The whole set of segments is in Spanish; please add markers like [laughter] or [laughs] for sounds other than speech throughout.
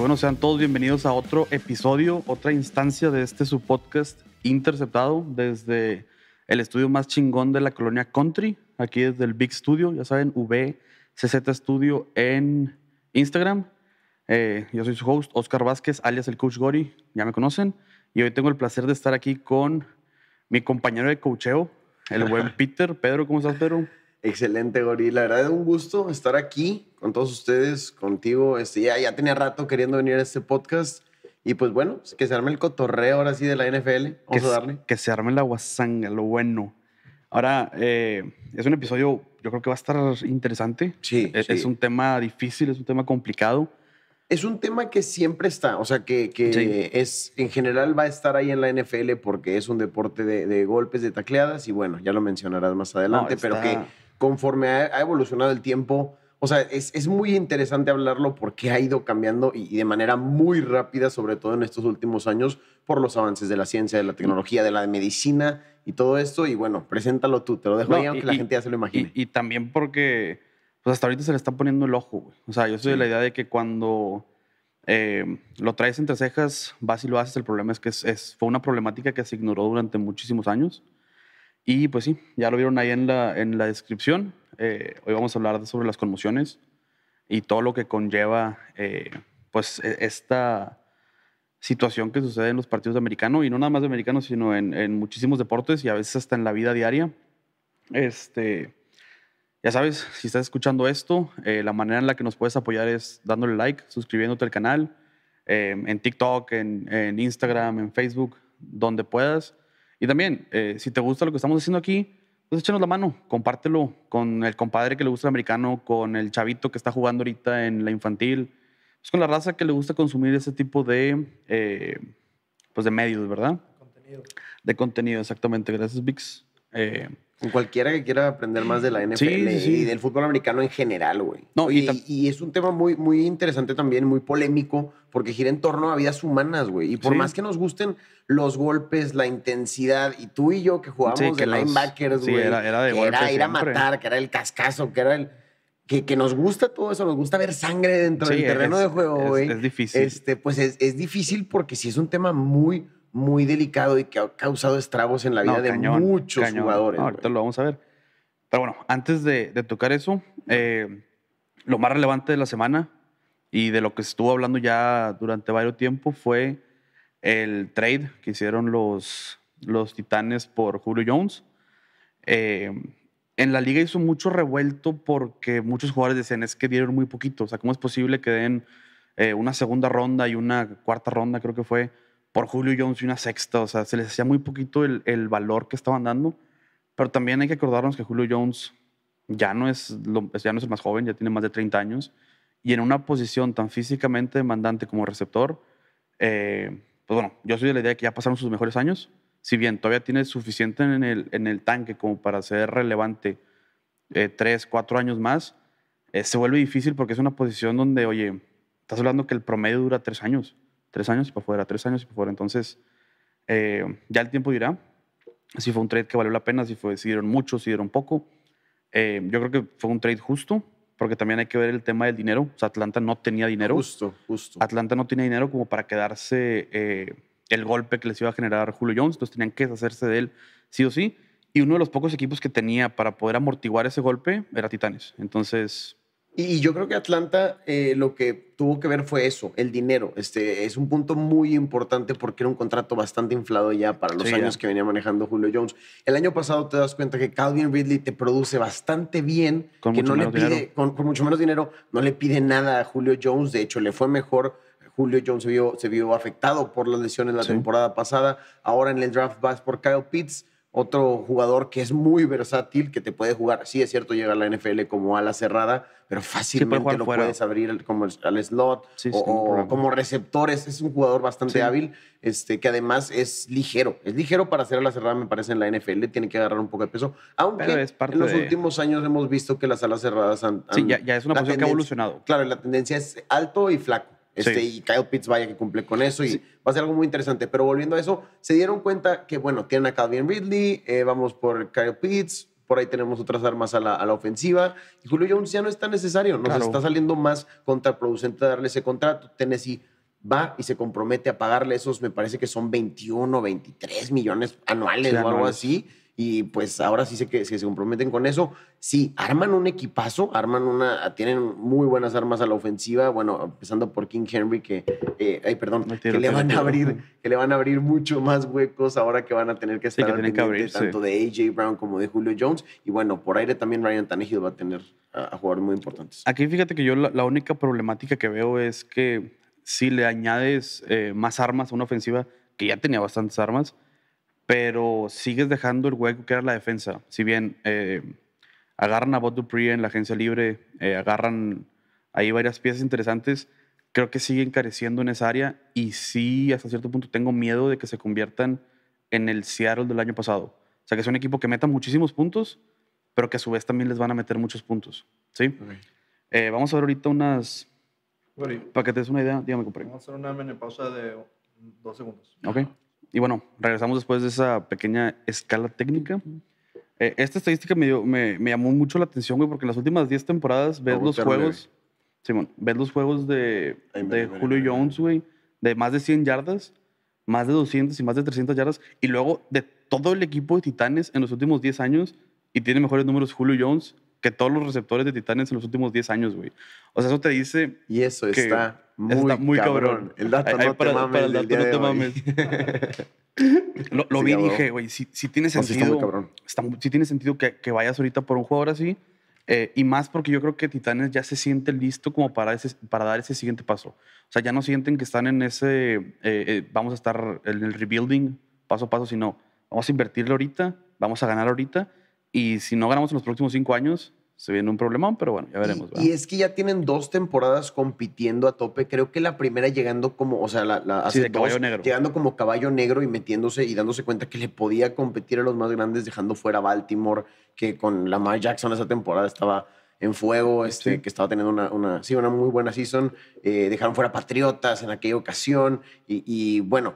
Bueno, sean todos bienvenidos a otro episodio, otra instancia de este su podcast interceptado desde el estudio más chingón de la colonia Country, aquí desde el Big Studio, ya saben, VCZ Studio en Instagram. Eh, yo soy su host, Oscar Vázquez, alias el Coach Gori, ya me conocen. Y hoy tengo el placer de estar aquí con mi compañero de coacheo, el buen [laughs] Peter. Pedro, ¿cómo estás, Pedro? Excelente, Gori. La verdad es un gusto estar aquí con todos ustedes, contigo. Este, ya, ya tenía rato queriendo venir a este podcast. Y pues bueno, que se arme el cotorreo ahora sí de la NFL. Vamos que, a darle. Que se arme la guasanga, lo bueno. Ahora, eh, es un episodio, yo creo que va a estar interesante. Sí, es, sí. es un tema difícil, es un tema complicado. Es un tema que siempre está, o sea, que, que Sí. es en general va a estar ahí en la NFL porque es un deporte de, de golpes, de tacleadas y bueno, ya lo mencionarás más adelante, No, pero está- que conforme ha, ha evolucionado el tiempo, o sea, es, es muy interesante hablarlo porque ha ido cambiando y, y de manera muy rápida, sobre todo en estos últimos años, por los avances de la ciencia, de la tecnología, de la medicina y todo esto. Y bueno, preséntalo tú, te lo dejo No, ahí, aunque y- la gente ya se lo imagine. Y, y también porque, pues hasta ahorita se le está poniendo el ojo, güey. O sea, yo soy de Sí. la idea de que cuando eh, lo traes entre cejas, vas y lo haces. El problema es que es, es- fue una problemática que se ignoró durante muchísimos años. Y pues sí, ya lo vieron ahí en la, en la descripción. Eh, hoy vamos a hablar sobre las conmociones y todo lo que conlleva, eh, pues, e- esta situación que sucede en los partidos de americano, y no nada más de americano, sino en, en muchísimos deportes y a veces hasta en la vida diaria. Este, ya sabes, si estás escuchando esto, eh, la manera en la que nos puedes apoyar es dándole like, suscribiéndote al canal, eh, en TikTok, en, en Instagram, en Facebook, donde puedas. Y también, eh, si te gusta lo que estamos haciendo aquí, pues échanos la mano, compártelo con el compadre que le gusta el americano, con el chavito que está jugando ahorita en la infantil, pues con la raza que le gusta consumir ese tipo de, eh, pues de medios, ¿verdad? contenido. De contenido, exactamente. Gracias, Vix. Eh, Con cualquiera que quiera aprender más de la NFL sí, sí. y del fútbol americano en general, güey. No, y y, es un tema muy, muy interesante también, muy polémico, porque gira en torno a vidas humanas, güey. Y por Sí. más que nos gusten los golpes, la intensidad, y tú y yo que jugamos Sí, de los- linebackers, güey. era- era de que era ir a matar, que era el cascazo, que era el... Que, que nos gusta todo eso, nos gusta ver sangre dentro del terreno es- de juego, es- güey. es difícil. Este, pues es, es difícil porque sí es un tema muy, muy delicado y que ha causado estragos en la vida No, de muchos cañón. jugadores. No, ahorita lo vamos a ver. Pero bueno, antes de, de tocar eso, eh, lo más relevante de la semana y de lo que estuvo hablando ya durante varios tiempo fue el trade que hicieron los, los Titanes por Julio Jones. Eh, en la liga hizo mucho revuelto porque muchos jugadores decían es que dieron muy poquito. O sea, ¿cómo es posible que den eh, una segunda ronda y una cuarta ronda, creo que fue, por Julio Jones y una sexta? O sea, se les hacía muy poquito el, el valor que estaban dando. Pero también hay que acordarnos que Julio Jones ya no, es ya no es más joven, ya tiene más de 30 años. Y en una posición tan físicamente demandante como receptor, eh, pues bueno, yo soy de la idea de que ya pasaron sus mejores años. Si bien todavía tiene suficiente en el, en el tanque como para ser relevante eh, tres, cuatro años más, eh, se vuelve difícil porque es una posición donde, oye, estás hablando que el promedio dura tres años, tres años y para afuera, tres años y para afuera. Entonces, eh, ya el tiempo dirá si fue un trade que valió la pena, si, fue, si dieron mucho, si dieron poco. Eh, yo creo que fue un trade justo, porque también hay que ver el tema del dinero. O sea, Atlanta no tenía dinero. Justo, justo. Atlanta no tenía dinero como para quedarse eh, el golpe que les iba a generar Julio Jones, entonces tenían que deshacerse de él sí o sí. Y uno de los pocos equipos que tenía para poder amortiguar ese golpe era Titanes. Entonces, Y, yo creo que Atlanta eh, lo que tuvo que ver fue eso, el dinero. Este es un punto muy importante porque era un contrato bastante inflado ya para los Sí, años ya. que venía manejando Julio Jones. El año pasado te das cuenta que Calvin Ridley te produce bastante bien, Con que mucho no le pide, dinero. con, con mucho menos dinero, no le pide nada a Julio Jones. De hecho, le fue mejor. Julio Jones se vio, se vio afectado por las lesiones la Sí. temporada pasada. Ahora en el draft vas por Kyle Pitts, otro jugador que es muy versátil, que te puede jugar. Sí, es cierto, llega a la NFL como ala cerrada, pero fácilmente lo fuera. puedes abrir como al slot Sí, o, como receptores. Es un jugador bastante hábil, este, que además es ligero. Es ligero para hacer a la cerrada, me parece, en la NFL. Tiene que agarrar un poco de peso. Aunque Pero es parte en los de- últimos años hemos visto que las alas cerradas han. sí, ya, ya es una posición que ha evolucionado. Claro, la tendencia es alto y flaco. Este, Sí. Y Kyle Pitts vaya que cumple con eso y Sí. va a ser algo muy interesante. Pero volviendo a eso, se dieron cuenta que, bueno, tienen a Calvin Ridley, eh, vamos por Kyle Pitts, por ahí tenemos otras armas a la, a la ofensiva. Y Julio Jones ya no es tan necesario, nos Claro. está saliendo más contraproducente darle ese contrato. Tennessee va y se compromete a pagarle esos, me parece que son 21, 23 millones anuales Sí, o algo así. Y pues ahora sí sé que, que se comprometen con eso. Sí, arman un equipazo, arman una, tienen muy buenas armas a la ofensiva. Bueno, empezando por King Henry, que, eh, ay, perdón, que le van a abrir, que le van a abrir mucho más huecos ahora que van a tener que Sí, estar que al tienen que pendiente abrir, tanto de AJ Brown como de Julio Jones. Y bueno, por aire también Ryan Tannehill va a tener a, a jugadores muy importantes. Aquí fíjate que yo la, la única problemática que veo es que si le añades eh, más armas a una ofensiva que ya tenía bastantes armas, pero sigues dejando el hueco que era la defensa. Si bien eh, agarran a Bot Dupree en la agencia libre, eh, agarran ahí varias piezas interesantes, creo que siguen careciendo en esa área y sí, hasta cierto punto, tengo miedo de que se conviertan en el Seattle del año pasado. O sea, que es un equipo que meta muchísimos puntos, pero que a su vez también les van a meter muchos puntos. ¿Sí? Eh, vamos a ver ahorita unas. Bueno, Para que te des una idea, dígame, compré. vamos a hacer una mini pausa de dos segundos. Ok. Y bueno, regresamos después de esa pequeña escala técnica. Eh, esta estadística me, dio- me, me llamó mucho la atención, güey, porque en las últimas 10 temporadas ves los juegos. Simón, ves los juegos de, de Julio. Jones, güey, de más de 100 yardas, más de 200 y más de 300 yardas, y luego de todo el equipo de Titanes en los últimos 10 años, y tiene mejores números Julio Jones que todos los receptores de Titanes en los últimos 10 años, güey. O sea, eso te dice Y eso que está muy, está muy cabrón. cabrón. El dato ahí no para- te mames. para el dato día no de te hoy. [laughs] Lo, lo Sí, vi y dije, güey, sí, sí tiene No, sí sentido. está muy cabrón. está sí tiene sentido que, que vayas ahorita por un jugador así. eh, y más porque yo creo que Titanes ya se siente listo como para, ese, para dar ese siguiente paso. O sea, ya no sienten que están en ese, eh, eh, vamos a estar en el rebuilding paso a paso, sino vamos a invertirle ahorita, vamos a ganar ahorita. Y si no ganamos en los próximos cinco años, se viene un problemón, pero bueno, ya veremos. Y, es que ya tienen dos temporadas compitiendo a tope. Creo que la primera llegando como, o sea, la, la- hace Sí, de caballo negro. llegando como caballo negro y metiéndose y dándose cuenta que le podía competir a los más grandes, dejando fuera a Baltimore, que con Lamar Jackson esa temporada estaba en fuego, este, Sí. que estaba teniendo una, una, sí, una muy buena season. Eh, dejaron fuera Patriotas en aquella ocasión y, y, bueno,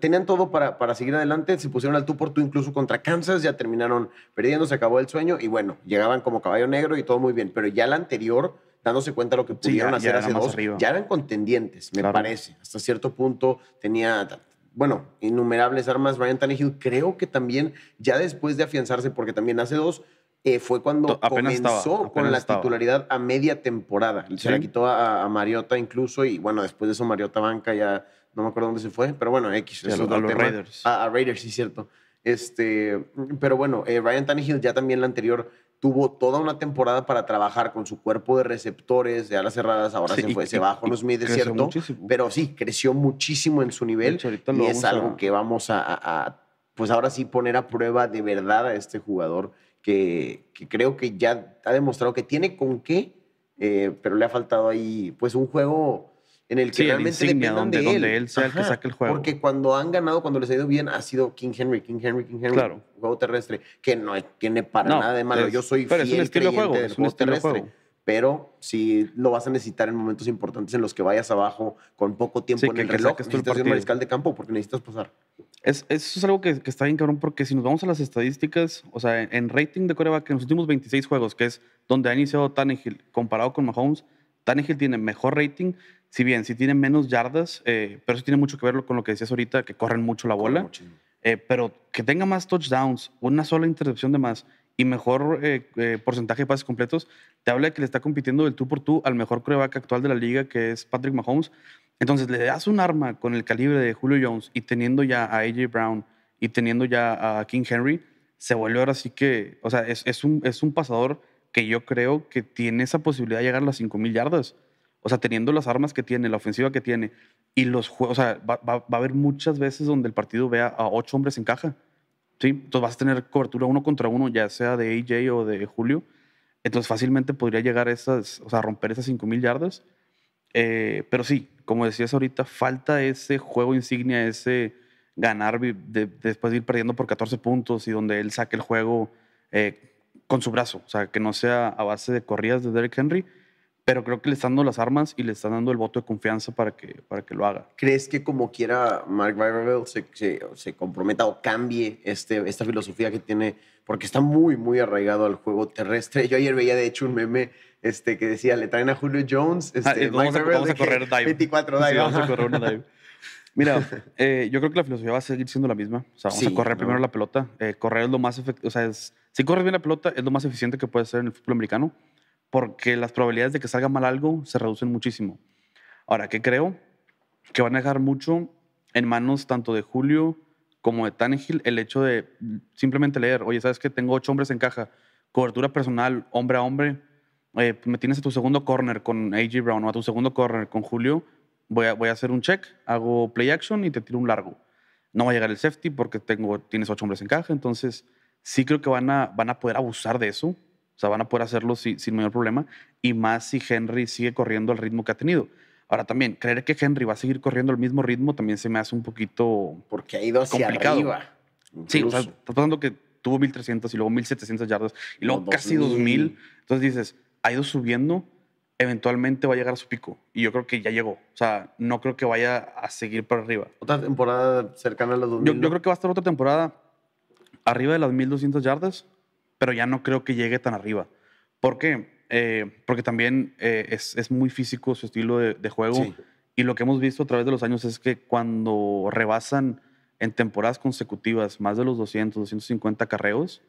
tenían todo para, para seguir adelante, se pusieron al tú por tú incluso contra Kansas, ya terminaron perdiendo, se acabó el sueño y bueno, llegaban como caballo negro y todo muy bien, pero ya la anterior, dándose cuenta de lo que pudieron ya hacer hace dos, arriba. ya eran contendientes, me Claro. parece. Hasta cierto punto tenía, bueno, innumerables armas. Ryan Tannehill creo que también, ya después de afianzarse, porque también hace dos, eh, fue cuando apenas comenzó estaba, con la estaba. titularidad a media temporada. Se la quitó a, a Mariota incluso y bueno, después de eso Mariota banca ya, no me acuerdo dónde se fue, pero bueno, X. A eso los- a los. Raiders. A, a Raiders, sí, cierto. Este, pero bueno, eh, Ryan Tannehill ya también la anterior tuvo toda una temporada para trabajar con su cuerpo de receptores, de alas cerradas, ahora Sí, se y- fue, se bajó no Smith, es cierto, muchísimo. pero sí, creció muchísimo en su nivel hecho, y es a- algo que vamos a, a- a, pues ahora sí poner a prueba de verdad a este jugador que, que creo que ya ha demostrado que tiene con qué, eh, pero le ha faltado ahí pues un juego en el que Sí, el realmente insignia, dependan donde- de él. donde él sea el que saque el juego. Porque cuando han ganado, cuando les ha ido bien, ha sido King Henry, King Henry, King Henry, Claro. juego terrestre, que no tiene para No, nada de malo. es- Yo soy pero es un fiel estilo de creyente juego, del es un juego terrestre. juego. Pero si lo vas a necesitar en momentos importantes en los que vayas abajo con poco tiempo Sí, en el reloj, el necesitas ser un mariscal de campo porque necesitas pasar. Es, eso es algo que, que está bien cabrón porque si nos vamos a las estadísticas, o sea, en, en rating de coreback en los últimos 26 juegos, que es donde ha iniciado Tannehill comparado con Mahomes, Tannehill tiene mejor rating, si bien sí tiene menos yardas, eh, pero eso tiene mucho que ver con lo que decías ahorita, que corren mucho la bola, eh, pero que tenga más touchdowns, una sola intercepción de más y mejor eh, porcentaje de pases completos, te habla de que le está compitiendo del tú por tú al mejor coreback actual de la liga, que es Patrick Mahomes. Entonces le das un arma con el calibre de Julio Jones y teniendo ya a AJ Brown y teniendo ya a King Henry, se vuelve ahora sí que, o sea, es, es un, es un pasador que yo creo que tiene esa posibilidad de llegar a las 5.000 yardas. O sea, teniendo las armas que tiene, la ofensiva que tiene y los juegos, o sea, va, va- a haber muchas veces donde el partido vea a ocho hombres en caja. ¿sí? Entonces vas a tener cobertura uno contra uno, ya sea de AJ o de Julio. Entonces fácilmente podría llegar a esas, o sea, romper esas 5.000 yardas. Eh, pero sí, como decías ahorita, falta ese juego insignia, ese ganar después de ir perdiendo por 14 puntos y donde él saque el juego eh, con su brazo. O sea, que no sea a base de corridas de Derrick Henry, pero creo que le están dando las armas y le están dando el voto de confianza para que, para que lo haga. ¿Crees que como quiera Mark Vanderbilt se, se, se comprometa o cambie este, esta filosofía que tiene? Porque está muy, muy arraigado al juego terrestre. Yo ayer veía, de hecho, un meme este, que decía, le traen a Julio Jones, este, Ah, vamos, a, vamos a correr dive. 24 Sí, dive. vamos a correr una dive. [laughs] Mira, eh, yo creo que la filosofía va a seguir siendo la misma. O sea, vamos Sí, a correr ¿no? primero la pelota. Eh, correr es lo más efectivo. O sea, es, si corres bien la pelota, es lo más eficiente que puede ser en el fútbol americano, porque las probabilidades de que salga mal algo se reducen muchísimo. Ahora, ¿qué creo? Que van a dejar mucho en manos tanto de Julio como de Tannehill el hecho de simplemente leer, oye, ¿sabes que Tengo ocho hombres en caja, cobertura personal, hombre a hombre, eh, me tienes a tu segundo corner con AJ Brown o a tu segundo corner con Julio, voy a, voy a hacer un check, hago play action y te tiro un largo. No va a llegar el safety porque tengo, tienes ocho hombres en caja, entonces sí creo que van a, van a poder abusar de eso, sea, van a poder hacerlo si- sin mayor problema, y más si Henry sigue corriendo al ritmo que ha tenido. Ahora también, creer que Henry va a seguir corriendo al mismo ritmo también se me hace un poquito... Porque ha ido hacia Complicado. arriba. Sí, o sea, incluso. estás pasando que tuvo 1300 y luego 1700 yardas y luego No, casi 2000. 2000. Entonces dices, ha ido subiendo, eventualmente va a llegar a su pico. Y yo creo que ya llegó. O sea, no creo que vaya a seguir para arriba. Otra temporada cercana a los 2000. Yo, yo creo que va a estar otra temporada arriba de las 1200 yardas, pero ya no creo que llegue tan arriba. ¿Por qué? Eh, porque también eh, es, es muy físico su estilo de, de juego. Sí. Y lo que hemos visto a través de los años es que cuando rebasan en temporadas consecutivas más de los 200, 250 carreos,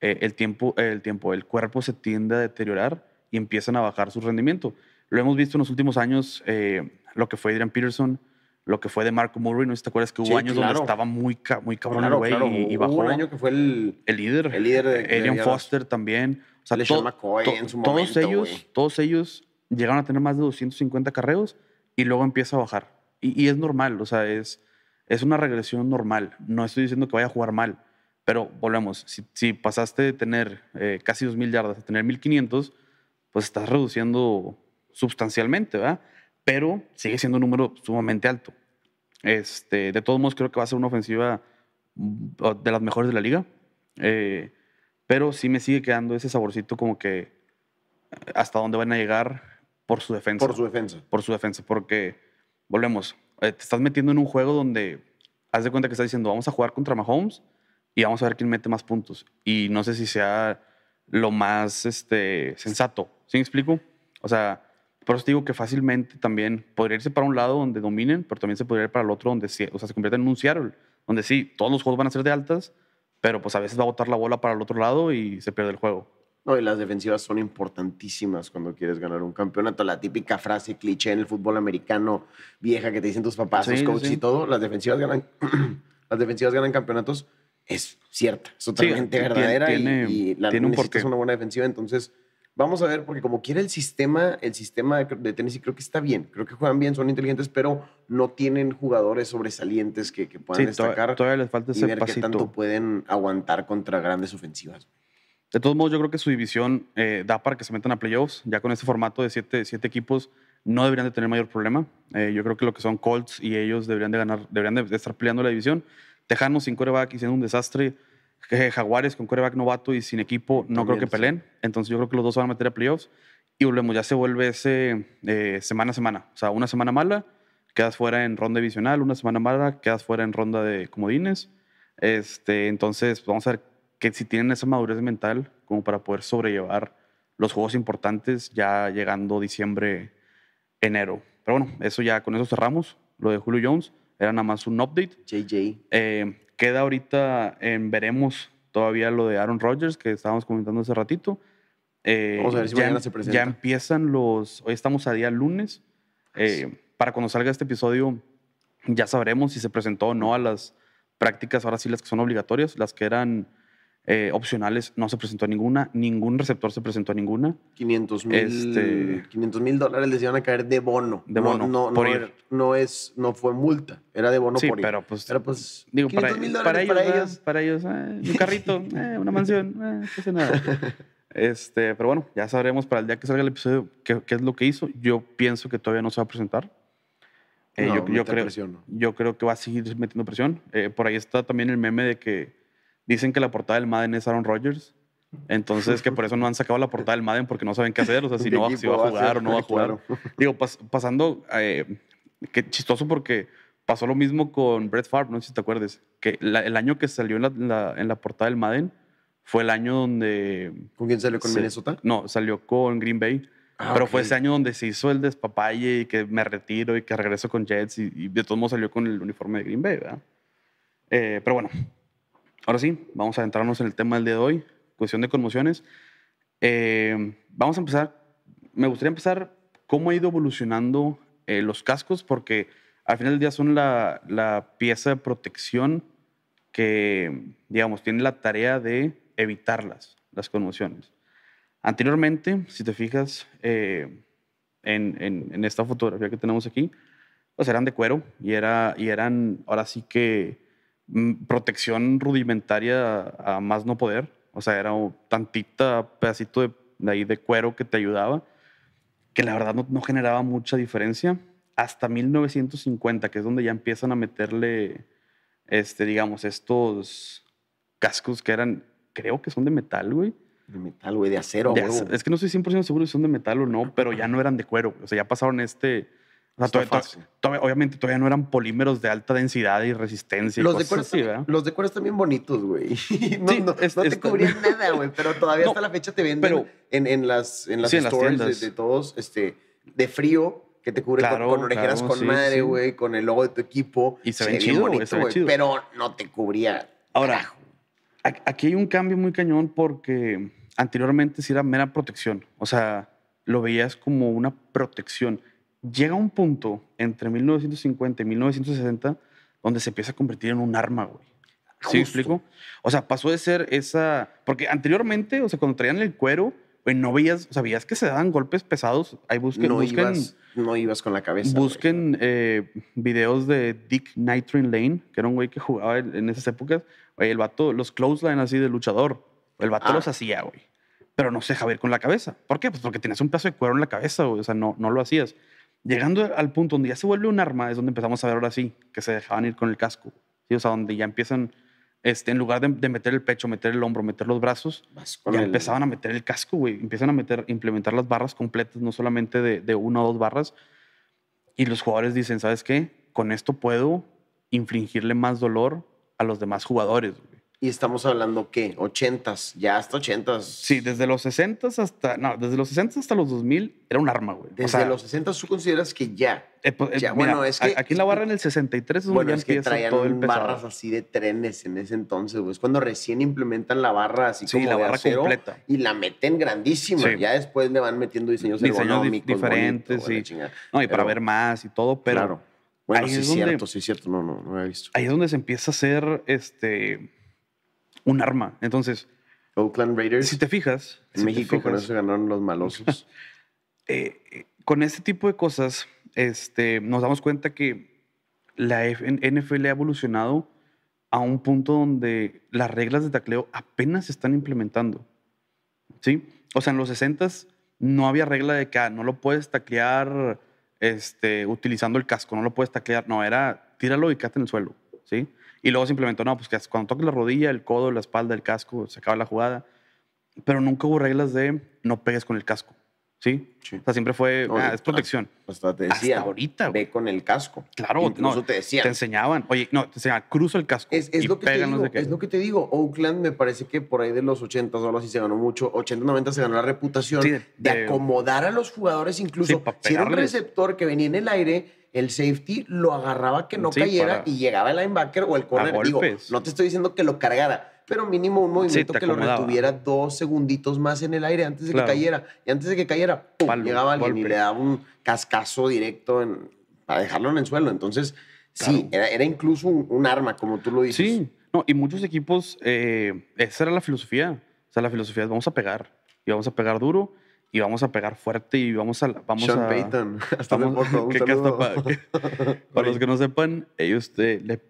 eh, el, tiempo, el tiempo, el cuerpo se tiende a deteriorar y empiezan a bajar su rendimiento. Lo hemos visto en los últimos años, eh, lo que fue Adrian Peterson, lo que fue de Marco Murray, no te acuerdas que hubo Sí, años claro. donde estaba muy, muy cabrón Claro, güey claro. y, y Hubo bajó. un año que fue el, El líder. el líder de- yardas. Foster también. O sea, to- McCoy to- en su todos momento, ellos, todos ellos llegaron a tener más de 250 carreos y luego empieza a bajar. Y, y es normal, o sea, es, es una regresión normal. No estoy diciendo que vaya a jugar mal, pero volvemos. Si, si pasaste de tener eh, casi 2.000 yardas a tener 1.500, pues estás reduciendo sustancialmente, ¿verdad? Pero sigue siendo un número sumamente alto. Este, de todos modos, creo que va a ser una ofensiva mm, de las mejores de la liga. Eh, pero sí me sigue quedando ese saborcito como que eh, hasta dónde van a llegar por su defensa. por su defensa. por su defensa. Porque, volvemos, eh, te estás metiendo en un juego donde haz de cuenta que estás diciendo, vamos a jugar contra Mahomes y vamos a ver quién mete más puntos. Y no sé si sea lo más este, sensato. ¿Sí me explico? O sea, por eso te digo que fácilmente también podría irse para un lado donde dominen, pero también se podría ir para el otro donde sí- o sea, se convierta en un Seattle, donde sí, todos los juegos van a ser de altas, pero pues a veces va a botar la bola para el otro lado y se pierde el juego. No, y las defensivas son importantísimas cuando quieres ganar un campeonato. La típica frase cliché en el fútbol americano vieja que te dicen tus papás, Sí, tus sí, coaches sí. y todo, las defensivas ganan, [clears throat] las defensivas ganan campeonatos, es cierta, es totalmente tiene- verdadera y- tiene- y, la tiene un necesitas una buena defensiva. Entonces, vamos a ver, porque como quiera el sistema, el sistema de Tennessee creo que está bien, creo que juegan bien, son inteligentes, pero no tienen jugadores sobresalientes que, que puedan Sí, destacar todavía les falta y ese ver qué pasito. tanto pueden aguantar contra grandes ofensivas. De todos modos, yo creo que su división eh, da para que se metan a playoffs. Ya con este formato de siete, siete equipos, no deberían de tener mayor problema. Eh, yo creo que lo que son Colts y ellos deberían de ganar, deberían de estar peleando la división. Tejanos sin coreback y siendo un desastre. Jaguares con coreback novato y sin equipo, no creo También, que sí. peleen. Entonces yo creo que los dos van a meter a playoffs. Y volvemos, ya se vuelve ese eh, semana a semana. O sea, una semana mala, quedas fuera en ronda divisional. Una semana mala, quedas fuera en ronda de comodines. Este, entonces, vamos a ver que si tienen esa madurez mental como para poder sobrellevar los juegos importantes ya llegando diciembre, enero. Pero bueno, eso ya con eso cerramos. Lo de Julio Jones era nada más un update. JJ. Eh, queda ahorita en veremos todavía lo de Aaron Rodgers que estábamos comentando hace ratito. Eh, Vamos a ver si ya, mañana se presenta. ya empiezan los. Hoy estamos a día lunes. Eh, para cuando salga este episodio, ya sabremos si se presentó o no a las prácticas, ahora sí las que son obligatorias, las que eran eh, opcionales, no se presentó a ninguna, ningún receptor se presentó a ninguna. 500 mil Este- 500 mil dólares les iban a caer de bono. De No- bono, No, no, por ir. no es, no fue multa, era de bono sí, por ir. pero pues, Pero pues, digo, para, 500 mil para dólares ellos, para ellos. para ellos, eh, un carrito, [laughs] eh, una mansión, no nada. Este, pero bueno, ya sabremos para el día que salga el episodio qué, qué es lo que hizo. Yo pienso que todavía no se va a presentar. Yo, yo creo, yo creo que va a seguir metiendo presión. Por ahí está también el meme de que dicen que la portada del Madden es Aaron Rodgers. Entonces, que por eso no han sacado la portada del Madden porque no saben qué hacer. O sea, [laughs] si, ¿Qué no, si va a va a jugar ser? o no va a jugar. Claro. [laughs] Digo, pas- pasando, eh, qué chistoso porque pasó lo mismo con Brett Favre, no sé si te acuerdas, que la- el año que salió en la, la- en la portada del Madden fue el año donde... ¿Con quién salió con se- Minnesota? No, salió con Green Bay. Ah, pero ok. fue ese año donde se hizo el despapalle y que me retiro y que regreso con Jets y, y de todos modos salió con el uniforme de Green Bay, ¿verdad? Eh, pero bueno, ahora sí, vamos a adentrarnos en el tema del día de hoy, cuestión de conmociones. Eh, vamos a empezar, me gustaría empezar cómo ha ido evolucionando eh, los cascos, porque al final del día son la, pieza de protección que, digamos, tiene la tarea de evitarlas, las conmociones. Anteriormente, si te fijas eh, en, en- esta fotografía que tenemos aquí, pues eran de cuero y, era, y eran ahora sí que protección rudimentaria a, más no poder. O sea, era un tantita pedacito de, de ahí de cuero que te ayudaba, que la verdad no, no generaba mucha diferencia. Hasta 1950, que es donde ya empiezan a meterle, este, digamos, estos cascos que eran, creo que son de metal, güey. De metal, güey, de acero, De güey. ac- es que no estoy 100% seguro si son de metal o no, pero ya no eran de cuero. O sea, ya pasaron este. O sea, todavía- obviamente todavía no eran polímeros de alta densidad y resistencia. y Los de, cosas cuero así, están, los de cuero están bien bonitos, güey. [laughs] No, Sí, no- es- no te está- cubrían nada, güey, pero todavía No, hasta la fecha te venden pero- en, en las, en las Sí, en las stores de, todos, este, de frío, que te cubre con- Claro, con, orejeras claro, con sí, madre, güey, con el logo de tu equipo. Y se ve ven chido, güey, bonito, se chido. Pero no te cubría. Ahora, carajo. aquí hay un cambio muy cañón porque anteriormente sí era mera protección. O sea, lo veías como una protección. Llega un punto entre 1950 y 1960 donde se empieza a convertir en un arma, güey. ¿Sí me explico? O sea, pasó de ser esa... Porque anteriormente, o sea, cuando traían el cuero, güey, no veías, o sea, veías que se daban golpes pesados. Ahí busquen, no, busquen, ibas, no ibas con la cabeza. busquen eh, videos de Dick Nitrate Lane, que era un güey que jugaba en, en esas épocas. Güey, el vato, los clothesline así de luchador, el vato Ah. los hacía, güey. Pero no se dejaba ir con la cabeza. ¿Por qué? Pues porque tenías un pedazo de cuero en la cabeza, güey. O sea, no, no lo hacías. Llegando al punto donde ya se vuelve un arma, es donde empezamos a ver ahora sí que se dejaban ir con el casco. ¿sí? O sea, donde ya empiezan, este, en lugar de, de meter el pecho, meter el hombro, meter los brazos, ya el- empezaban a meter el casco, güey. Empiezan a meter, implementar las barras completas, no solamente de, de una o dos barras. Y los jugadores dicen, ¿sabes qué? Con esto puedo infligirle más dolor a los demás jugadores. güey. Y estamos hablando, ¿qué? 80s, ya hasta 80s. Sí, desde los 60 hasta, no, desde los 60 hasta los 2000 era un arma, güey. O Desde sea, los 60 tú consideras que ya. eh, pues, eh, ya, mira, bueno, es que- aquí en la barra en el 63 es donde Bueno, ya es que traían todo el barras así de trenes en ese entonces, güey. Es cuando recién implementan la barra así Sí, como la de barra acero completa. y la meten grandísima. Sí. Ya después le van metiendo diseños, Diseños diferentes, bonito, sí. No, y para ver más y todo, pero claro. Bueno, ahí sí es donde- cierto, sí es cierto. No, no, no había visto. ahí es donde se empieza a hacer este, un arma. Entonces, Oakland Raiders si te fijas... en si México con eso ganaron los malosos. eh, [laughs] eh, con este tipo de cosas, este, nos damos cuenta que la F- NFL ha evolucionado a un punto donde las reglas de tacleo apenas se están implementando. ¿Sí? O sea, en los 60s no había regla de que ah, no lo puedes taclear este, utilizando el casco, no lo puedes taclear. No, era tíralo y quédate en el suelo. ¿Sí? Y luego se implementó, no, pues que cuando toques la rodilla, el codo, la espalda, el casco, se acaba la jugada. Pero nunca hubo reglas de no pegues con el casco. ¿Sí? Sí. O sea, siempre fue, No, ah, es protección. Hasta te decía, Hasta ahorita, ve con el casco. Claro, no, te decían. Te enseñaban. Oye, no, te enseñaban, cruza el casco. Es, es y lo que te digo, es lo que te digo. Oakland me parece que por ahí de los 80 o algo así se ganó mucho. 80, 90 se ganó la reputación Sí, de, acomodar a los jugadores incluso. Sí, si era un receptor que venía en el aire, el safety lo agarraba que no Sí, cayera para- y llegaba el linebacker o el corner. Digo, no te estoy diciendo que lo cargara, pero mínimo un movimiento que lo retuviera dos segunditos más en el aire antes de Claro. que cayera. Y antes de que cayera, ¡pum! Palo, llegaba alguien y golpe. le daba un cascazo directo en- para dejarlo en el suelo. Entonces, sí, era, era incluso un, un arma, como tú lo dices. Sí, no, y muchos equipos, eh, esa era la filosofía. O sea, la filosofía es vamos a pegar. Y vamos a pegar duro y vamos a pegar fuerte y vamos a... Vamos Sean a, Payton. [laughs] Hasta vamos- favor, [laughs] un que- que hasta saludo. pa- que- [laughs] para los que no sepan, ellos eh, le,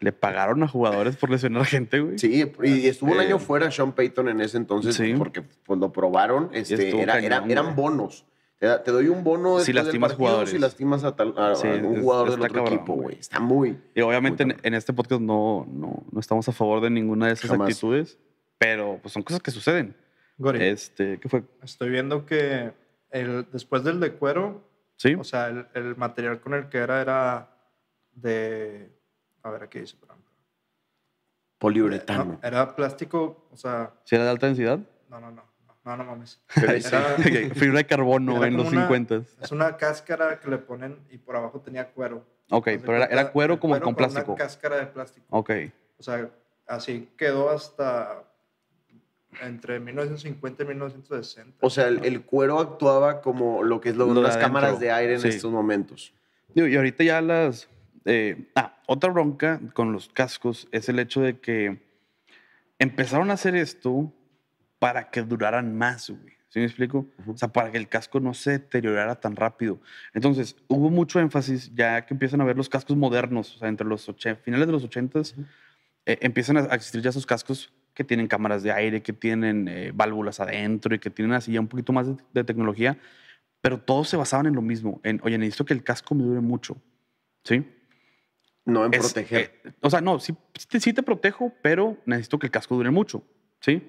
le pagaron a jugadores por lesionar gente, güey. Sí, y estuvo un Eh, año fuera Sean Payton en ese entonces Sí. porque pues, lo probaron. Este, era, era- cañón, eran güey. bonos. Te, te doy un bono Si lastimas partido jugadores. si lastimas a, tal- a- a Sí, algún es- jugador del otro cabrón, equipo, güey. güey. Está muy... Y obviamente Muy en, en este podcast no, no, no estamos a favor de ninguna de esas Jamás. actitudes, pero pues son cosas que suceden. Gori, Este, ¿qué fue? estoy viendo que el, después del de cuero, Sí. o sea, el, el material con el que era era de... A ver, aquí dice, por ejemplo. Poliuretano. No, era plástico, o sea, ¿Sí era de alta densidad? no, no, no, no, no, mames. [laughs] Era- [laughs] Fibra de carbono Era en los una- 50. es una cáscara que le ponen y por abajo tenía cuero. Ok, pero era, cuero como con plástico. Una cáscara de plástico. Ok. O sea, así quedó hasta entre 1950 y 1960. O sea, el, el cuero actuaba como lo que es lo, Lo de las adentro. cámaras de aire en Sí. estos momentos. Digo, y ahorita ya las... eh, ah, otra bronca con los cascos es el hecho de que empezaron a hacer esto para que duraran más, güey. ¿Sí me explico? Ujú. O sea, para que el casco no se deteriorara tan rápido. Entonces, hubo mucho énfasis ya que empiezan a ver los cascos modernos, o sea, entre los finales de los 80s, eh, empiezan a existir ya esos cascos que tienen cámaras de aire, que tienen eh, válvulas adentro y que tienen así ya un poquito más de, de tecnología, pero todos se basaban en lo mismo, en, oye, necesito que el casco me dure mucho, ¿sí? No en Es, proteger. eh, o sea, no, sí, sí te, sí te protejo, pero necesito que el casco dure mucho, ¿sí?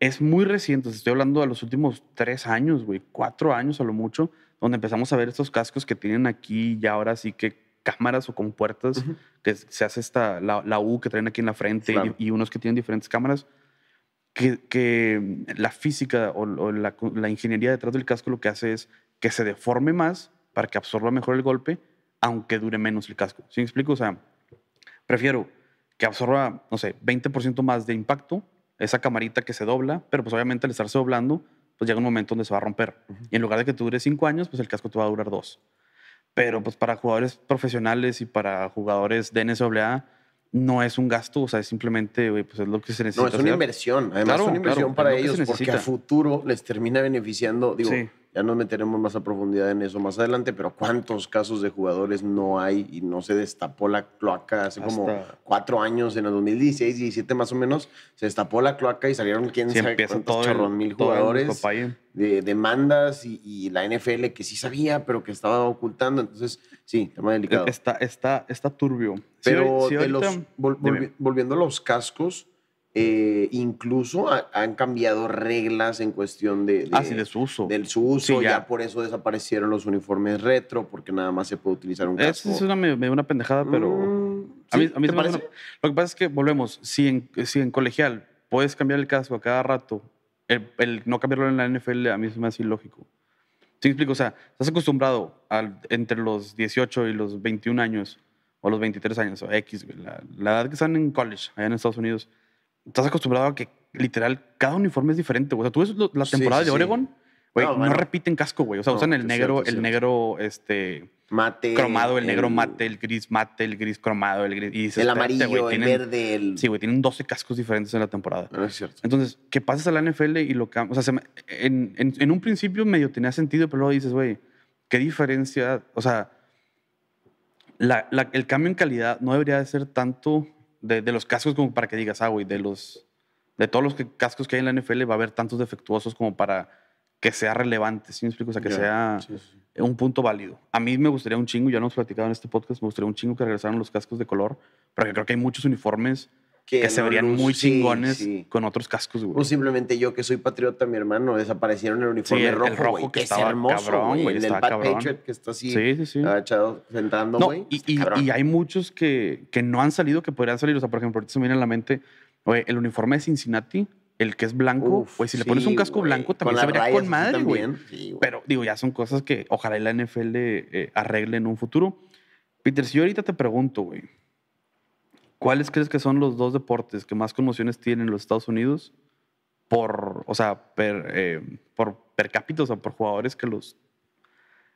Es muy reciente, estoy hablando de los últimos tres años, güey, cuatro años a lo mucho, donde empezamos a ver estos cascos que tienen aquí ya ahora sí que cámaras o con puertas, que se hace esta, la, la U que traen aquí en la frente y- Claro. y, unos que tienen diferentes cámaras, que, que la física o, o la, la ingeniería detrás del casco lo que hace es que se deforme más para que absorba mejor el golpe, aunque dure menos el casco. ¿Sí me explico? O sea, prefiero que absorba, no sé, 20% más de impacto, esa camarita que se dobla, pero pues obviamente al estarse doblando, pues llega un momento donde se va a romper. Y en lugar de que te dure 5 años, pues el casco te va a durar 2. Pero pues para jugadores profesionales y para jugadores de NCAA no es un gasto, o sea, es simplemente, güey, pues es lo que se necesita. No, es una hacer. inversión. Además, Claro, es una inversión claro, para ellos porque a futuro les termina beneficiando. Digo, Sí. Ya nos meteremos más a profundidad en eso más adelante, pero ¿cuántos casos de jugadores no hay y no se destapó la cloaca hace como cuatro años, en el 2016, 17 más o menos? Se destapó la cloaca y salieron quién Sí, sabe cuántos chorrón mil jugadores de demandas y, y la NFL que sí sabía, pero que estaba ocultando. Entonces, sí, tema delicado. Está, está, está turbio. Pero sí, de ahorita- los, vol- dime. volvi- volviendo a los cascos, eh, incluso ha- han cambiado reglas en cuestión de, de- ah, sí, de su uso. del su uso. Sí, ya. ya. por eso desaparecieron los uniformes retro, porque nada más se puede utilizar un casco. Es, es una, una pendejada, pero... Mm, A mí, ¿sí? a mí ¿Te parece? una- Lo que pasa es que volvemos. Si en, si en colegial puedes cambiar el casco a cada rato, el, el no cambiarlo en la NFL a mí se me hace ilógico. ¿Sí me explico? O sea, estás acostumbrado al, entre los 18 y los 21 años, o los 23 años, o X, la, la edad que están en college, allá en Estados Unidos, estás acostumbrado a que literal cada uniforme es diferente. güey. O sea, tú ves lo- la temporada sí, de sí. Oregon, güey, No, no, bueno. repiten casco, güey. O sea, No, usan el es negro, cierto, el cierto. negro, este Mate. cromado, el negro mate, el gris mate, el gris cromado, el gris. Y dices, el "Espérate, amarillo, güey, el tienen- verde, el. Sí, güey, tienen 12 cascos diferentes en la temporada. No, es cierto. Entonces, que pases a la NFL y lo cambias. O sea, se me- en, en- en un principio medio tenía sentido, pero luego dices, güey, ¿qué diferencia? O sea, la- la- el cambio en calidad no debería de ser tanto de, de los cascos como para que digas, ah, güey, de los. De todos los que- cascos que hay en la NFL va a haber tantos defectuosos como para que sea relevante, ¿sí me explico? O sea, que sea sí, sí. un punto válido. A mí me gustaría un chingo, ya lo hemos platicado en este podcast, me gustaría un chingo que regresaran los cascos de color, porque creo que hay muchos uniformes que, se no verían luz- muy chingones sí. con otros cascos, güey. O simplemente yo que soy patriota, mi hermano, desaparecieron el uniforme Sí, el- el rojo, rojo güey, que que es estaba hermoso, cabrón, güey. güey, El del Pat. Patriot que está así Sí, sí, sí. agachado, sentando, No, güey. y, y- hay muchos que, que no han salido, que podrían salir. O sea, por ejemplo, ahorita se me viene a la mente, oye, el uniforme de Cincinnati, el que es blanco, güey, si le pones un casco güey. blanco también se vería con madre, güey. güey. Pero digo, ya son cosas que ojalá la NFL eh, arregle en un futuro. Peter, si yo ahorita te pregunto, güey, ¿cuáles crees que son los dos deportes que más conmociones tienen en los Estados Unidos por, o sea, per, eh, por per cápita, o sea, por jugadores que los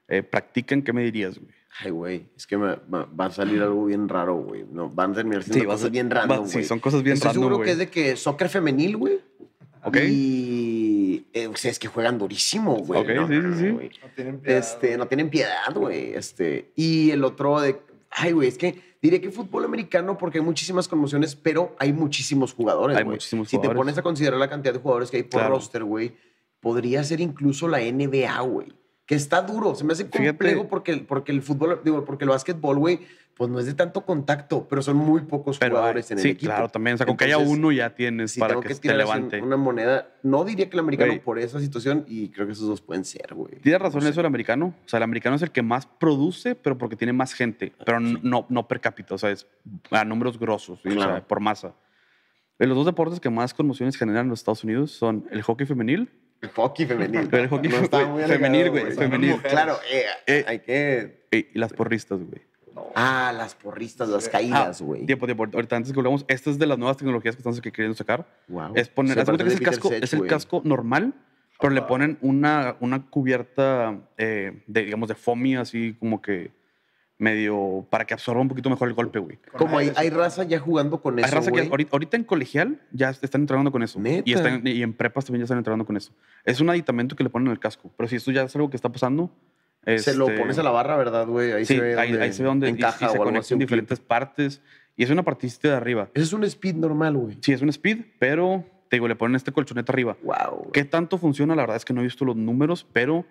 eh, practican? ¿Qué me dirías, güey? Ay, güey, es que me- va, va a salir algo bien raro, güey. No, van a terminar siendo vas cosas a- bien va- random, Sí, güey. son cosas bien Estoy random, seguro güey. que es de que soccer femenil, güey. Ok. Y eh, o sea, es que juegan durísimo, güey. Ok, No, sí, no, sí, sí. güey. No tienen piedad, Este, güey. no tienen piedad, güey. Este, y el otro de. Ay, güey, es que diría que fútbol americano porque hay muchísimas conmociones, pero hay muchísimos jugadores. Hay muchísimos Si te pones a considerar la cantidad de jugadores que hay por Claro. roster, güey, podría ser incluso la NBA, güey. Que está duro. Se me hace Fíjate- complejo porque, porque el fútbol, digo, porque el básquetbol, güey, pues no es de tanto contacto, pero son muy pocos Pero jugadores en sí, el equipo. claro, también. O sea, con que haya Entonces, uno ya tienes Si para que, que te levante. una moneda, no diría que el americano por esa situación, y creo que esos dos pueden ser, güey. Tienes razón No eso el americano. O sea, el americano es el que más produce, pero porque tiene más gente. Pero Sí. no, no per cápita, o sea, es a números grosos, ¿sí? o sea, Claro. por masa. Los dos deportes que más conmociones generan en los Estados Unidos son el hockey femenil. El hockey femenil. El hockey No estaba muy femenil, güey, femenil. Claro, eh, Eh, hay que... eh, Y las porristas, güey. No. Ah, las porristas, las Sí. caídas, Ah, güey. Tiempo, tiempo. Ahorita antes que volvamos, esta es de las nuevas tecnologías que están que queriendo sacar. Wow. Es poner, que es el casco, Sech, es el casco normal, pero le ponen una, una cubierta eh, de, digamos, de foamy, así como que medio, para que absorba un poquito mejor el golpe, güey. Como hay, hay raza ya jugando con eso, Hay raza que ahorita, ahorita en colegial ya están entrenando con eso. ¿Neta? Y, están, y en prepas también ya están entrenando con eso. Es un aditamento que le ponen en el casco. Pero si esto ya es algo que está pasando. Se lo este, pones a la barra, ¿verdad, güey? Ahí sí, se ve ahí, dónde ahí se ve donde y- encaja y, se así, en un clip. diferentes partes. Y es una partecita de arriba. Ese es un speed normal, güey. Sí, es un speed, pero te digo, le ponen este colchonete arriba. Wow. ¿Qué tanto funciona? La verdad es que no he visto los números, pero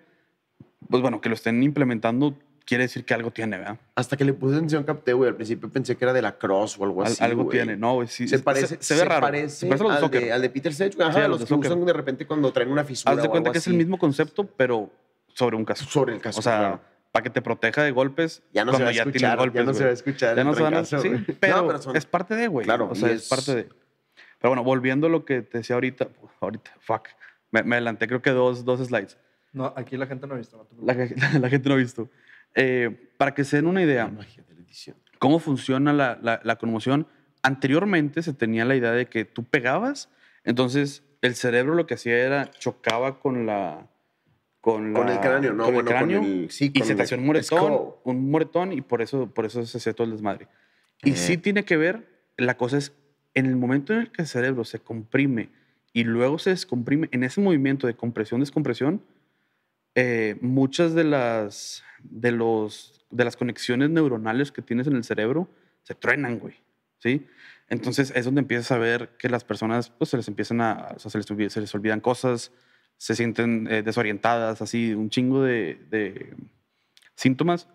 pues bueno, que lo estén implementando quiere decir que algo tiene, ¿verdad? Hasta que le puse atención capté, güey. Al principio pensé que era de la cross o algo Al- así. algo güey. tiene, no, güey, sí. Se parece, se, ve raro. parece se parece a los de al, soccer. de, al de Peter Sech, güey. Ajá, Sí, a los, los de que soccer. usan de repente cuando traen una fisura. Haz de o cuenta algo que es el así. mismo concepto, pero sobre un casco. Sobre el casco. O sea, claro. para que te proteja de golpes ya no se cuando va a ya escuchar. golpes. ya no se va a escuchar. Ya no se van a... Sí, pero No, pero son- es parte de, güey. Claro, o sea, es... parte de. Pero bueno, volviendo a lo que te decía ahorita, ahorita, fuck, me, adelanté creo que dos, dos slides. No, aquí la gente no ha visto. no La, que- [laughs] la gente no ha visto. Eh, para que se den una idea, cómo funciona la, la- la conmoción. Anteriormente se tenía la idea de que tú pegabas, entonces el cerebro lo que hacía era chocaba con la. Con, Con la- el cráneo, ¿no? Con Bueno, el con cráneo. el- sí, y con se te hacía un moretón, un moretón, y por eso, por eso se hacía todo el desmadre. Y Eh. sí tiene que ver, la cosa es, en el momento en el que el cerebro se comprime y luego se descomprime, en ese movimiento de compresión-descompresión, eh, muchas de las, de, los, de las conexiones neuronales que tienes en el cerebro se truenan, güey. ¿Sí? Entonces es donde empiezas a ver que las personas pues, se les empiezan a, o sea, se les, se les olvidan cosas, se sienten eh, desorientadas, así, un chingo de, de síntomas.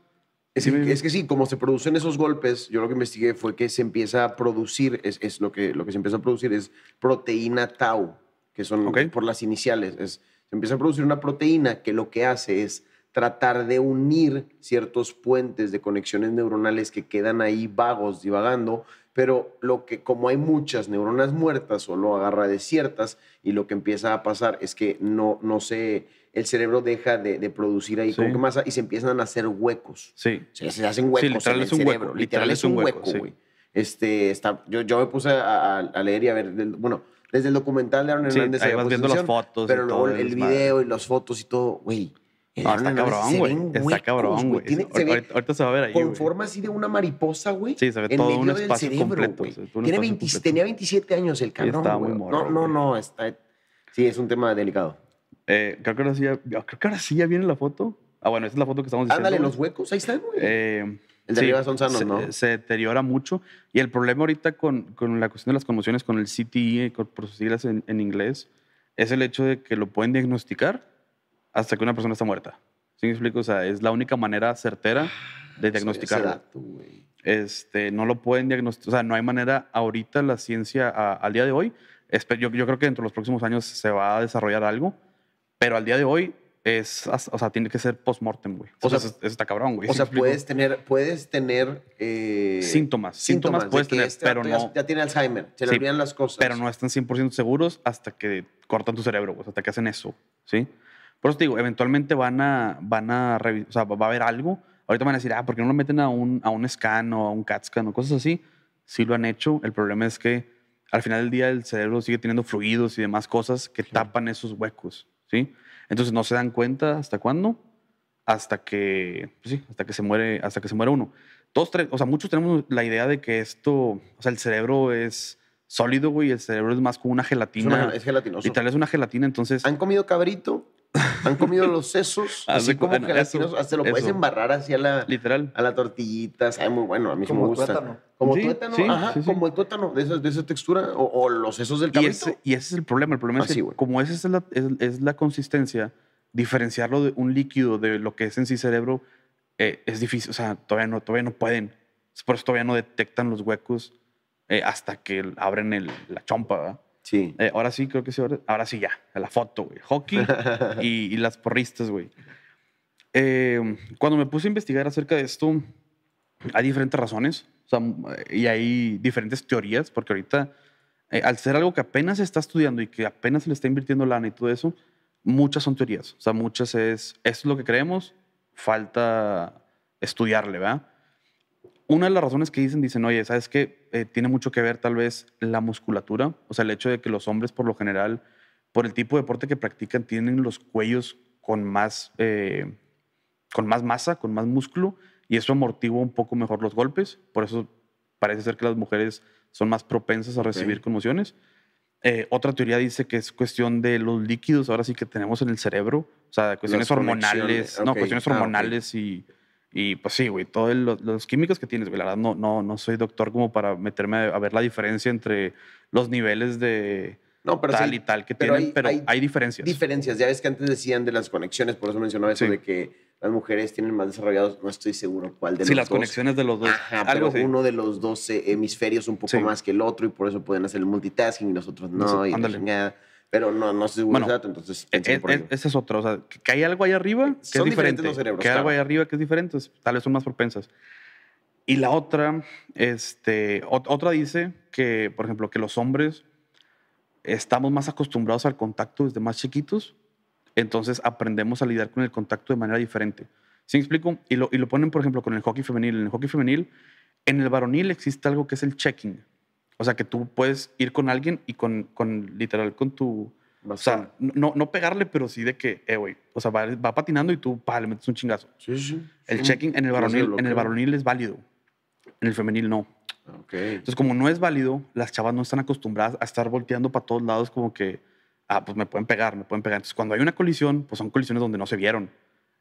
Es, Sí, que- me- es que sí, como se producen esos golpes, yo lo que investigué fue que se empieza a producir, es, es lo, que, lo que se empieza a producir es proteína tau, que son Ok. por las iniciales. Es, se empieza a producir una proteína que lo que hace es tratar de unir ciertos puentes de conexiones neuronales que quedan ahí vagos, divagando, pero lo que como hay muchas neuronas muertas, solo agarra de ciertas y lo que empieza a pasar es que no, no se, el cerebro deja de, de producir ahí Sí. como que masa y se empiezan a hacer huecos. Sí. Se, se hacen huecos literal en es el un hueco, cerebro. Literal, es un hueco, sí. güey. Este, está, yo, yo me puse a, a- a leer y a ver, del- bueno, desde el documental de Aaron Sí, Hernández. ahí vas viendo las fotos. Pero luego el, el video y las fotos y todo, güey. Aaron está cabrón, güey. Está huecos, cabrón, güey. Sí, ahorita, ahorita se va a ver ahí. con güey. forma así de una mariposa, güey. Sí, se ve en todo medio un del espacio cerebro, completo, un Tiene espacio 20 completo. tenía 27 años el cabrón. estaba güey. muy morro, no, no, güey. no, está. Sí, es un tema delicado. Eh, creo, que ahora sí ya, creo que ahora sí ya viene la foto. Ah, bueno, esta es la foto que estamos diciendo. Ándale, los huecos, ahí están, güey. Eh, el de sí, arriba son sanos, se, ¿no? Se deteriora mucho. Y el problema ahorita con, con la cuestión de las conmociones, con el CTE, con- por sus siglas en, en inglés, es el hecho de que lo pueden diagnosticar hasta que una persona está muerta. ¿Sí me explico? O sea, es la única manera certera de ese diagnosticarlo. dato. Este, no lo pueden diagnosticar, o sea, no hay manera ahorita la ciencia a- al día de hoy. Yo, yo creo que dentro de los próximos años se va a desarrollar algo, pero al día de hoy es, o sea, tiene que ser post-mortem, güey. O O sea, sea, eso, está cabrón, güey. O ¿sí sea, explico? puedes tener, puedes tener eh, Síntomas, síntomas de puedes tener, este pero ya- no- Ya, tiene Alzheimer, se le Sí, olvidan las cosas. pero no están 100% seguros hasta que cortan tu cerebro, güey, hasta que hacen eso, ¿sí? Por eso te digo, eventualmente van a, van a o sea, va a haber algo. Ahorita van a decir, ah, ¿por qué no lo meten a un, a un scan o a un CAT scan o cosas así? Sí lo han hecho. El problema es que al final del día el cerebro sigue teniendo fluidos y demás cosas que tapan esos huecos, ¿sí? Entonces no se dan cuenta hasta cuándo, hasta que, pues sí, hasta que se muere, hasta que se muere uno. Todos, o sea, muchos tenemos la idea de que esto, o sea, el cerebro es sólido, güey, el cerebro es más como una es, gelatina. una- es gelatinoso. Literal es una gelatina, entonces ¿Han comido cabrito? ¿Han comido los sesos? [laughs] Así de como gelatinoso. eso, Hasta lo puedes eso. embarrar así a la, literal. a la tortillita. Sabe muy bueno, a mí sí me Como gusta. tuétano. Como Sí, tuétano, sí, ajá, sí, sí. como el tuétano, de esa, de esa textura. O, o los sesos del Y cabrito. ese, y ese es el problema. El problema Así, es que güey. como esa es la, es, es la consistencia, diferenciarlo de un líquido de lo que es en sí cerebro eh, es difícil. O sea, todavía no, todavía no pueden. Por eso todavía no detectan los huecos eh, hasta que abren el- la chompa. ¿verdad? Sí. Eh, ahora sí, creo que sí. Ahora, ahora sí ya. A la foto, güey. Hockey [laughs] y, y las porristas, güey. Eh, cuando me puse a investigar acerca de esto, hay diferentes razones. O sea, y hay diferentes teorías, porque ahorita, eh, al ser algo que apenas se está estudiando y que apenas se le está invirtiendo lana y todo eso, muchas son teorías. O sea, muchas es, esto es lo que creemos, falta estudiarle, ¿verdad? Una de las razones que dicen, dicen, oye, ¿sabes qué? Eh, tiene mucho que ver tal vez la musculatura, o sea, el hecho de que los hombres por lo general, por el tipo de deporte que practican, tienen los cuellos con más, eh, con más masa, con más músculo, y eso amortigua un poco mejor los golpes. Por eso parece ser que las mujeres son más propensas a recibir conmociones. Eh, otra teoría dice que es cuestión de los líquidos ahora sí que tenemos en el cerebro, o sea, cuestiones Las hormonales, no, cuestiones Ah, hormonales y, y pues sí, güey, todos los, los químicos que tienes, güey, la verdad no, no, no soy doctor como para meterme a, a ver la diferencia entre los niveles de No, pero tal sí, y tal que pero tienen, hay- pero hay, hay diferencias. diferencias. Ya ves que antes decían de las conexiones, por eso mencionaba eso Sí. de que las mujeres tienen más desarrollados, no estoy seguro cuál de sí, los las dos. conexiones de los dos. Ajá, algo pero uno de los dos hemisferios un poco Sí. más que el otro y por eso pueden hacer el multitasking y los otros no. Sí, y ándale. Pero no, no seguro Bueno, ese dato, entonces E- pensé e- por ahí. e- esa es otra. O sea, que, hay algo ahí arriba que Son es diferente. los cerebros, que hay algo ahí arriba que es diferente, es- tal vez son más propensas. Y la otra, este, ot- otra dice que, por ejemplo, que los hombres estamos más acostumbrados al contacto desde más chiquitos, entonces aprendemos a lidiar con el contacto de manera diferente. ¿Sí me explico? Y lo, y lo ponen, por ejemplo, con el hockey femenil. En el hockey femenil, en el varonil existe algo que es el checking. O sea, que tú puedes ir con alguien y con, con literal, con tu... O sea, no, no pegarle, pero sí de que, eh, güey, o sea, va, va patinando y tú, pa, le metes un chingazo. sí, sí. El Sí, checking en el, varonil, en el varonil es válido. En el femenil no. Ok. Entonces, como no es válido, las chavas no están acostumbradas a estar volteando para todos lados como que, ah, pues me pueden pegar, me pueden pegar. Entonces, cuando hay una colisión, pues son colisiones donde no se vieron.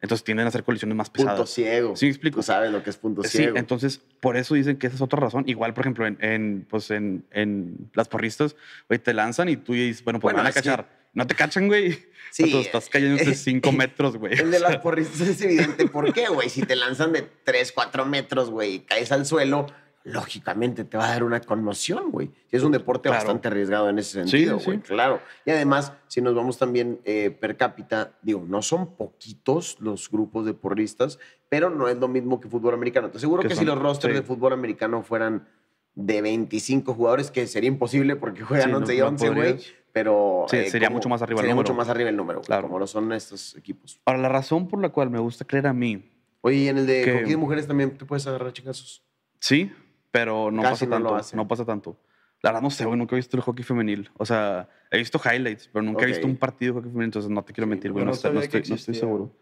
Entonces, tienden a ser colisiones más Punto pesadas. ciego. ¿Sí me explico? Tú sabes lo que es punto Sí, ciego. entonces, por eso dicen que esa es otra razón. Igual, por ejemplo, en, en, pues en, en las porristas, güey, te lanzan y tú dices, bueno, pues Bueno, me van a es que- cachar. No te cachan, güey. [laughs] Sí, Entonces, estás cayendo de 5 metros, güey. El de las porristas es evidente. ¿Por qué, güey? Si te lanzan de 3, 4 metros, güey, y caes al suelo, lógicamente te va a dar una conmoción, güey. Y es un deporte Claro. bastante arriesgado en ese sentido, sí. güey. Claro. Y además, si nos vamos también eh, per cápita, digo, no son poquitos los grupos de porristas, pero no es lo mismo que fútbol americano. Te aseguro Que si los rosters sí. de fútbol americano fueran de 25 jugadores, que sería imposible porque juegan Sí, no- 11 y no 11, güey. pero... Sí, sería mucho más arriba el Sería número. mucho más arriba el número, Claro. como lo son estos equipos. Ahora, la razón por la cual me gusta creer a mí, Oye, y en el de Que- hockey de mujeres también te puedes agarrar chingazos. sí, pero no Casi pasa no lo tanto. hacen. No pasa tanto. La verdad no sé, güey, nunca he visto el hockey femenil. O sea, he visto highlights, pero nunca he visto un partido de hockey femenil, entonces no te quiero Sí, mentir, no, güey. No, no estoy- no estoy, no estoy seguro.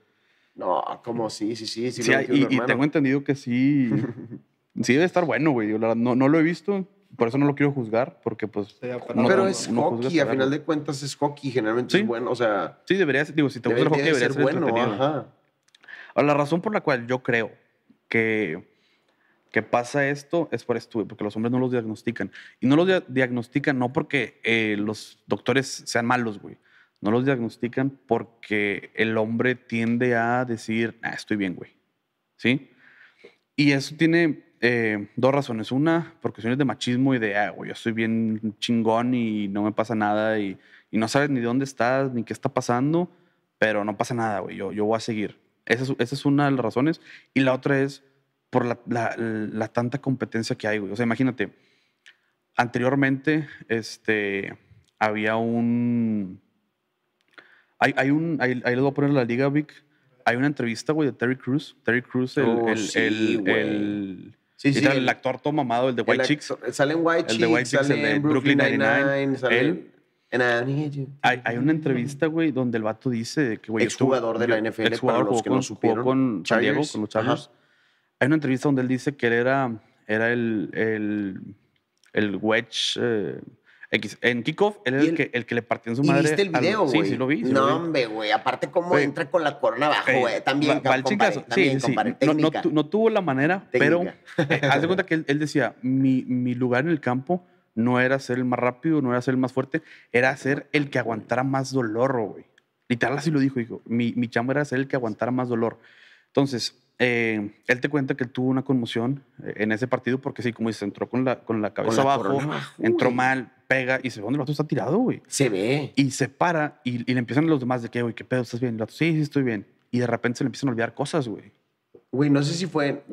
No, ¿cómo sí? Sí, sí, sí. Sí, y, y tengo entendido que sí, [laughs] sí debe estar bueno, güey. Yo la verdad no, no lo he visto, por eso no lo quiero juzgar, porque pues... Sí, no- Pero es hockey, a final de cuentas es hockey, generalmente Sí. es bueno, o sea, Sí, debería ser, digo, si te gusta debe, el hockey, debe debería ser ser, bueno, ajá. Ahora, la razón por la cual yo creo que, que pasa esto es por güey, porque los hombres no los diagnostican. Y no los dia- diagnostican no porque eh, los doctores sean malos, güey. No los diagnostican porque el hombre tiende a decir, ah, estoy bien, güey. ¿Sí? Y eso tiene eh, dos razones. Una, por cuestiones de machismo y de, ah, güey, yo estoy bien chingón y no me pasa nada y, y no sabes ni dónde estás ni qué está pasando, pero no pasa nada, güey, yo, yo voy a seguir. Esa es, esa es una de las razones. Y la otra es por la, la- la tanta competencia que hay, güey. O sea, imagínate, anteriormente este, había un... Hay, hay un... Ahí, les voy a poner la liga, Vic. Hay una entrevista, güey, de Terry Crews. Terry Crews, el... Oh, el, sí, el, el- Sí, sí. el actor todo mamado, el de White el Chicks. Sale en White El Chicks, de White Chicks, el de Brooklyn Brooklyn 99, Nine-Nine, sale él. en I Need You. Hay, hay una entrevista, güey, donde el vato dice que, güey... Exjugador de la NFL, para exjugador, los jugó que con, no supieron. Con San Diego, Chargers, con los ajá. Hay una entrevista donde él dice que él era, era el, el, el wedge eh, X. En kickoff, él era el, el- que, el que le partió en su ¿Y madre. viste el video, güey? Sí, sí lo vi. sí no, lo vi. hombre, güey. Aparte, cómo Güey. entra con la corona abajo, Eh, güey. También, va- chingazo. También, Sí, sí. No, no no tuvo la manera, pero Técnica. eh, haz de cuenta que él, él decía, mi, mi lugar en el campo no era ser el más rápido, no era ser el más fuerte, era ser el que aguantara más dolor, güey. Literal así lo dijo, dijo, mi, mi chamba era ser el que aguantara más dolor. Entonces, eh, él te cuenta que él tuvo una conmoción eh, en ese partido porque sí, como dices, entró con la, con la cabeza la abajo, entró güey. mal, pega y se ve donde el vato está tirado, güey. Se ve. Y se para y, y le empiezan los demás de que, güey, ¿qué pedo? ¿Estás bien? El vato, sí, sí, estoy bien. Y de repente se le empiezan a olvidar cosas, güey. Güey, no sé si fue.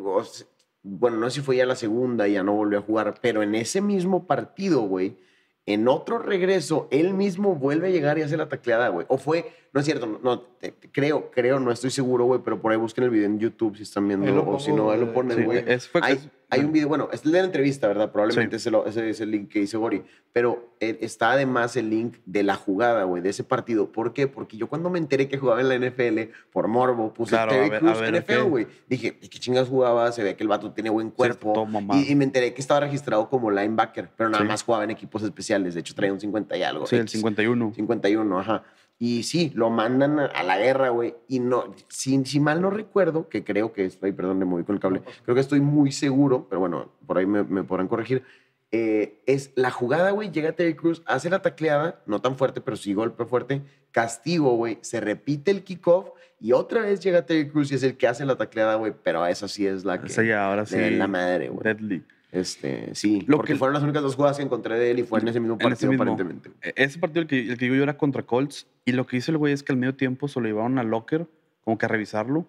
Bueno, no sé si fue ya la segunda y ya no volvió a jugar, pero en ese mismo partido, güey, en otro regreso, él mismo vuelve a llegar y hace la tacleada, güey. O fue, no es cierto, no, no, te- te- creo, creo, no estoy seguro, güey, pero por ahí busquen el video en YouTube si están viendo, o si no, ahí lo ponen, Sí, güey. es- fue- hay, hay un video, bueno, es el de la entrevista, ¿verdad? Probablemente ese, lo- ese es el link que dice Gori, pero eh, está además el link de la jugada, güey, de ese partido. ¿Por qué? Porque yo cuando me enteré que jugaba en la NFL, por morbo, puse Claro, Terry ver- a ver, NFL, güey. Dije, ¿y qué chingas jugaba? Se ve que el vato tiene buen cuerpo. mamado. y, y me enteré que estaba registrado como linebacker, pero nada Sí. más jugaba en equipos especiales. De hecho, traía un 50 y algo. Sí, el X. 51. 51, ajá. Y sí, lo mandan a- la guerra, güey. Y no, si, si mal no recuerdo, que creo que es, ay, perdón, me moví con el cable. Creo que estoy muy seguro, pero bueno, por ahí me, me podrán corregir. eh, es la jugada, güey. Llega Terry Cruz, hace la tacleada, no tan fuerte, pero sí golpe fuerte. Castigo, güey. Se repite el kickoff y otra vez llega Terry Cruz y es el que hace la tacleada, güey. Pero esa sí es la que Esa ya, ahora sí. la madre, güey. Deadly. Este, sí, Lo porque que- fueron las únicas dos jugadas que encontré de él y fue en ese mismo ese partido, mismo. aparentemente. E- Ese partido, el que, el que digo yo, era contra Colts. Y lo que hizo el güey es que al medio tiempo se lo llevaron al locker, como que a revisarlo.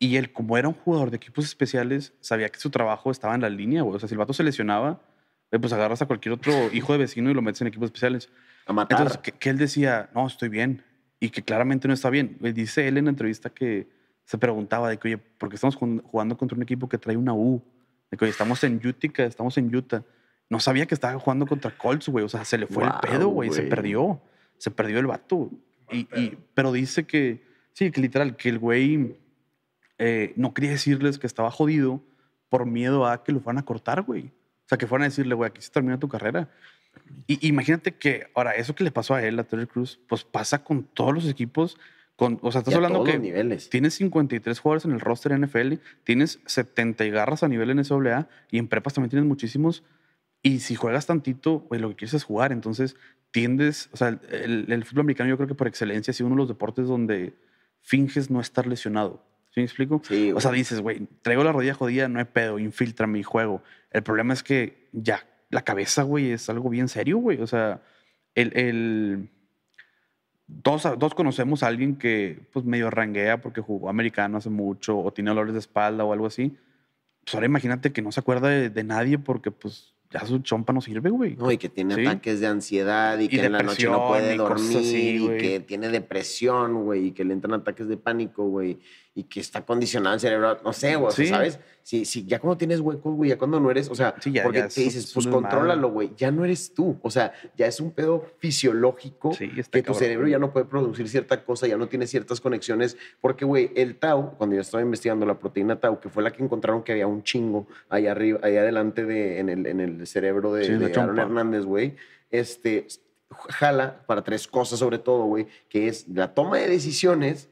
Y él, como era un jugador de equipos especiales, sabía que su trabajo estaba en la línea, güey. O sea, si el vato se lesionaba, eh, pues agarras a cualquier otro [laughs] hijo de vecino y lo metes en equipos especiales. A matar. Entonces, que, que él decía, no, estoy bien. Y que claramente no está bien. Dice él en la entrevista que se preguntaba de que, oye, ¿por qué estamos jugando contra un equipo que trae una U? De que, oye, estamos en Utica, estamos en Utah. No sabía que estaba jugando contra Colts, güey. O sea, se le fue Guau, el pedo, güey. Se perdió. Se perdió el vato. Y, y- pero dice que, sí, que literal, que el güey eh, no quería decirles que estaba jodido por miedo a que lo fueran a cortar, güey. O sea, que fueran a decirle, güey, aquí se termina tu carrera. Y imagínate que, ahora, eso que le pasó a él, a Terry Cruz, pues pasa con todos los equipos. Con, o sea, estás Y a hablando todos que los niveles. tienes 53 jugadores en el roster NFL, tienes 70 y garras a nivel NCAA y en prepas también tienes muchísimos. Y si juegas tantito, güey, lo que quieres es jugar. Entonces, tiendes, o sea, el, el- fútbol americano yo creo que por excelencia sido uno de los deportes donde finges no estar lesionado. ¿Sí me explico? Sí, O sea, dices, güey, traigo la rodilla jodida, no hay pedo, infiltrame y juego. El problema es que ya la cabeza, güey, es algo bien serio, güey. O sea, el... el todos, todos conocemos a alguien que pues medio ranguea porque jugó americano hace mucho o tiene dolores de espalda o algo así. Pues ahora imagínate que no se acuerda de, de nadie porque pues ya su chompa no sirve, güey. No, y que tiene Sí. ataques de ansiedad y, Y que en la noche no puede dormir así, y que tiene depresión, güey, y que le entran ataques de pánico, güey, y que está condicionado el cerebro, no sé, güey, o sea, Sí. ¿sabes? Si, si ya cuando tienes huecos, güey, ya cuando no eres, o sea, Sí, ya- porque ya te es- dices, es pues contrólalo, güey, ya no eres tú, o sea, ya es un pedo fisiológico Sí, que tu cabrón. cerebro ya no puede producir cierta cosa, ya no tiene ciertas conexiones, porque, güey, el tau, cuando yo estaba investigando la proteína tau, que fue la que encontraron que había un chingo allá arriba, allá adelante de, en, el, en el cerebro de, Sí, de Aaron. Hernández, güey, este, jala para tres cosas sobre todo, güey, que es la toma de decisiones,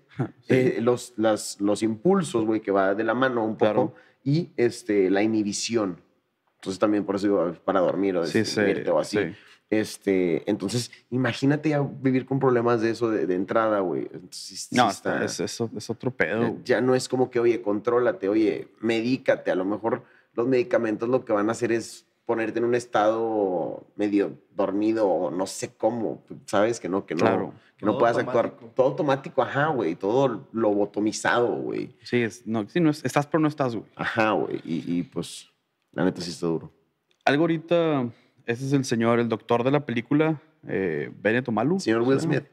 eh, los, las, los impulsos, güey, que va de la mano un poco, Claro. y este, la inhibición. Entonces también por eso digo, para dormir o Sí, sí, decidirte o así. sí. Este, entonces, imagínate ya vivir con problemas de eso de, de entrada, güey. Entonces, sí No, está- es, es, es otro pedo. ya, ya no es como que, oye, contrólate, oye, medícate. A lo mejor los medicamentos lo que van a hacer es ponerte en un estado medio dormido o no sé cómo, ¿sabes? Que no, que no, Claro. que no Todo puedas actuar. automático. Todo automático, ajá, güey. Todo lobotomizado, güey. Sí, es, no, sí, no es- estás pero no estás, güey. Ajá, güey. Y, y, pues, la neta sí está duro. Algo ahorita, ese es el señor, el doctor de la película, eh, Benito Malu. Señor Will Smith.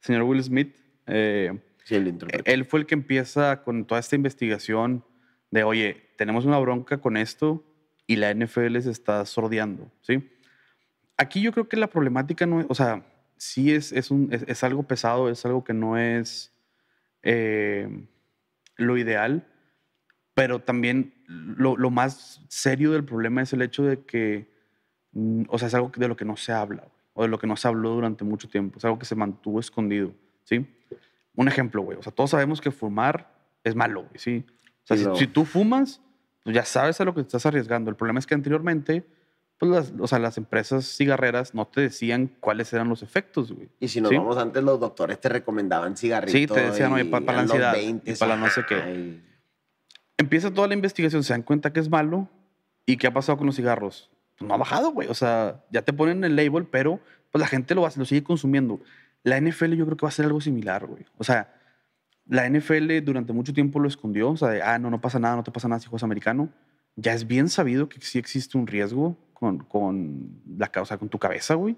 Señor Will Smith. eh, Sí, el intérprete. él fue el que empieza con toda esta investigación de, oye, tenemos una bronca con esto y la NFL se está sordeando, ¿sí? Aquí yo creo que la problemática no es, o sea, sí es, es, un, es, es algo pesado, es algo que no es eh, lo ideal, pero también lo, lo más serio del problema es el hecho de que, mm, o sea, es algo de lo que no se habla, güey, o de lo que no se habló durante mucho tiempo, es algo que se mantuvo escondido, ¿sí? Un ejemplo, güey, o sea, todos sabemos que fumar es malo, güey, ¿sí? O sea, Sí, si, si tú fumas, pues ya sabes a lo que te estás arriesgando. El problema es que anteriormente, pues las, o sea, las empresas cigarreras no te decían cuáles eran los efectos, güey. Y si nos ¿Sí? vamos antes, los doctores te recomendaban cigarritos. Sí, te decían, oye, pa- para la eran los ansiedad, 20, y para la no sé qué. Empieza toda la investigación, se dan cuenta que es malo. ¿Y qué ha pasado con los cigarros? Pues no ha bajado, güey. O sea, ya te ponen el label, pero pues la gente lo, va, lo sigue consumiendo. La NFL yo creo que va a ser algo similar, güey. O sea, la NFL durante mucho tiempo lo escondió. O sea, de, ah, no, no pasa nada, no te pasa nada si juegas americano. Ya es bien sabido que sí existe un riesgo con, con la causa, con tu cabeza, güey.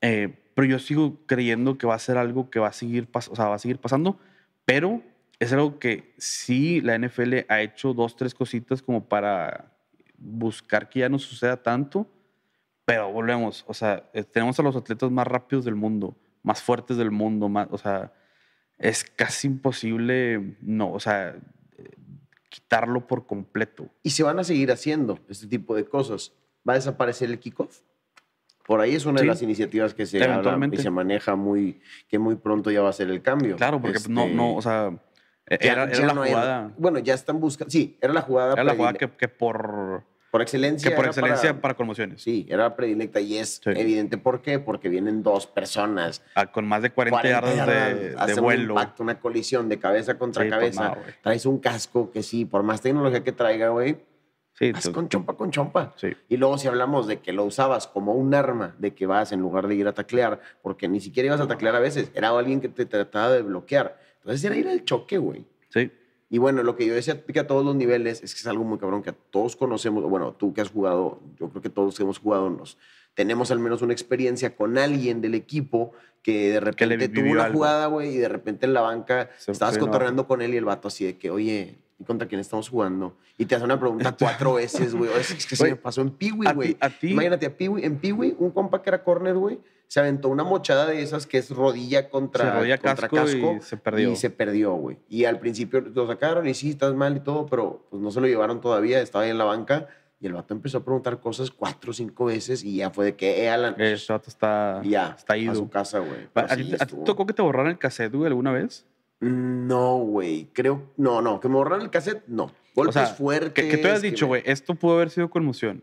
Eh, pero yo sigo creyendo que va a ser algo que va a seguir, o sea, va a seguir pasando, pero es algo que sí la NFL ha hecho dos, tres cositas como para buscar que ya no suceda tanto, pero volvemos, o sea, eh, tenemos a los atletas más rápidos del mundo, más fuertes del mundo, más, o sea, es casi imposible, no, o sea, quitarlo por completo. Y se van a seguir haciendo este tipo de cosas. ¿Va a desaparecer el kickoff? Por ahí es una Sí. de las iniciativas que se habla y se maneja muy, que muy pronto ya va a ser el cambio. Claro, porque pues, no, Este, no, o sea, ya- era, ya la no jugada, bueno, ya están buscando. Sí, era la jugada. era la jugada que, que por, por excelencia. que por excelencia para, conmociones. Sí, era predilecta y es Sí. evidente. ¿Por qué? Porque vienen dos personas. Ah, con más de 40, 40 yardas de, de hacen un vuelo. impacto, una colisión de cabeza contra Sí, pues, cabeza. no. Traes un casco que sí, por más tecnología que traiga, güey, Sí, vas tú- con chompa con chompa. sí. Y luego si hablamos de que lo usabas como un arma, de que vas en lugar de ir a taclear, porque ni siquiera ibas a taclear a veces, era alguien que te trataba de bloquear. Entonces era ir al choque, güey. Y bueno, lo que yo decía que a todos los niveles es que es algo muy cabrón que todos conocemos. Bueno, tú que has jugado, yo creo que todos que hemos jugado nos tenemos al menos una experiencia con alguien del equipo que de repente tuvo una algo. jugada, güey, y de repente en la banca Se- estabas cotorreando con él y el vato así de que, oye, ¿y contra quién estamos jugando? Y te hace una pregunta [laughs] cuatro veces, güey. Es que se Güey, me pasó en Piwi, a güey. a Imagínate, a Piwi, en Piwi, un compa que era corner, güey, se aventó una mochada de esas que es rodilla contra, Se rodilla contra casco y se perdió. Y se perdió, güey. Y al principio lo sacaron y sí, estás mal y todo, pero pues no se lo llevaron todavía, estaba ahí en la banca y el vato empezó a preguntar cosas cuatro o cinco veces y ya fue de que, eh, Alan, Este vato está, ya, está a ido. su casa, güey. ¿A, ti, sí, a tocó que te borraran el cassette, güey, alguna vez? No, güey, creo, no, no, que me borraron el cassette, no. Golpes o sea, fuertes. que, que tú que dicho, me- güey, esto pudo haber sido conmoción.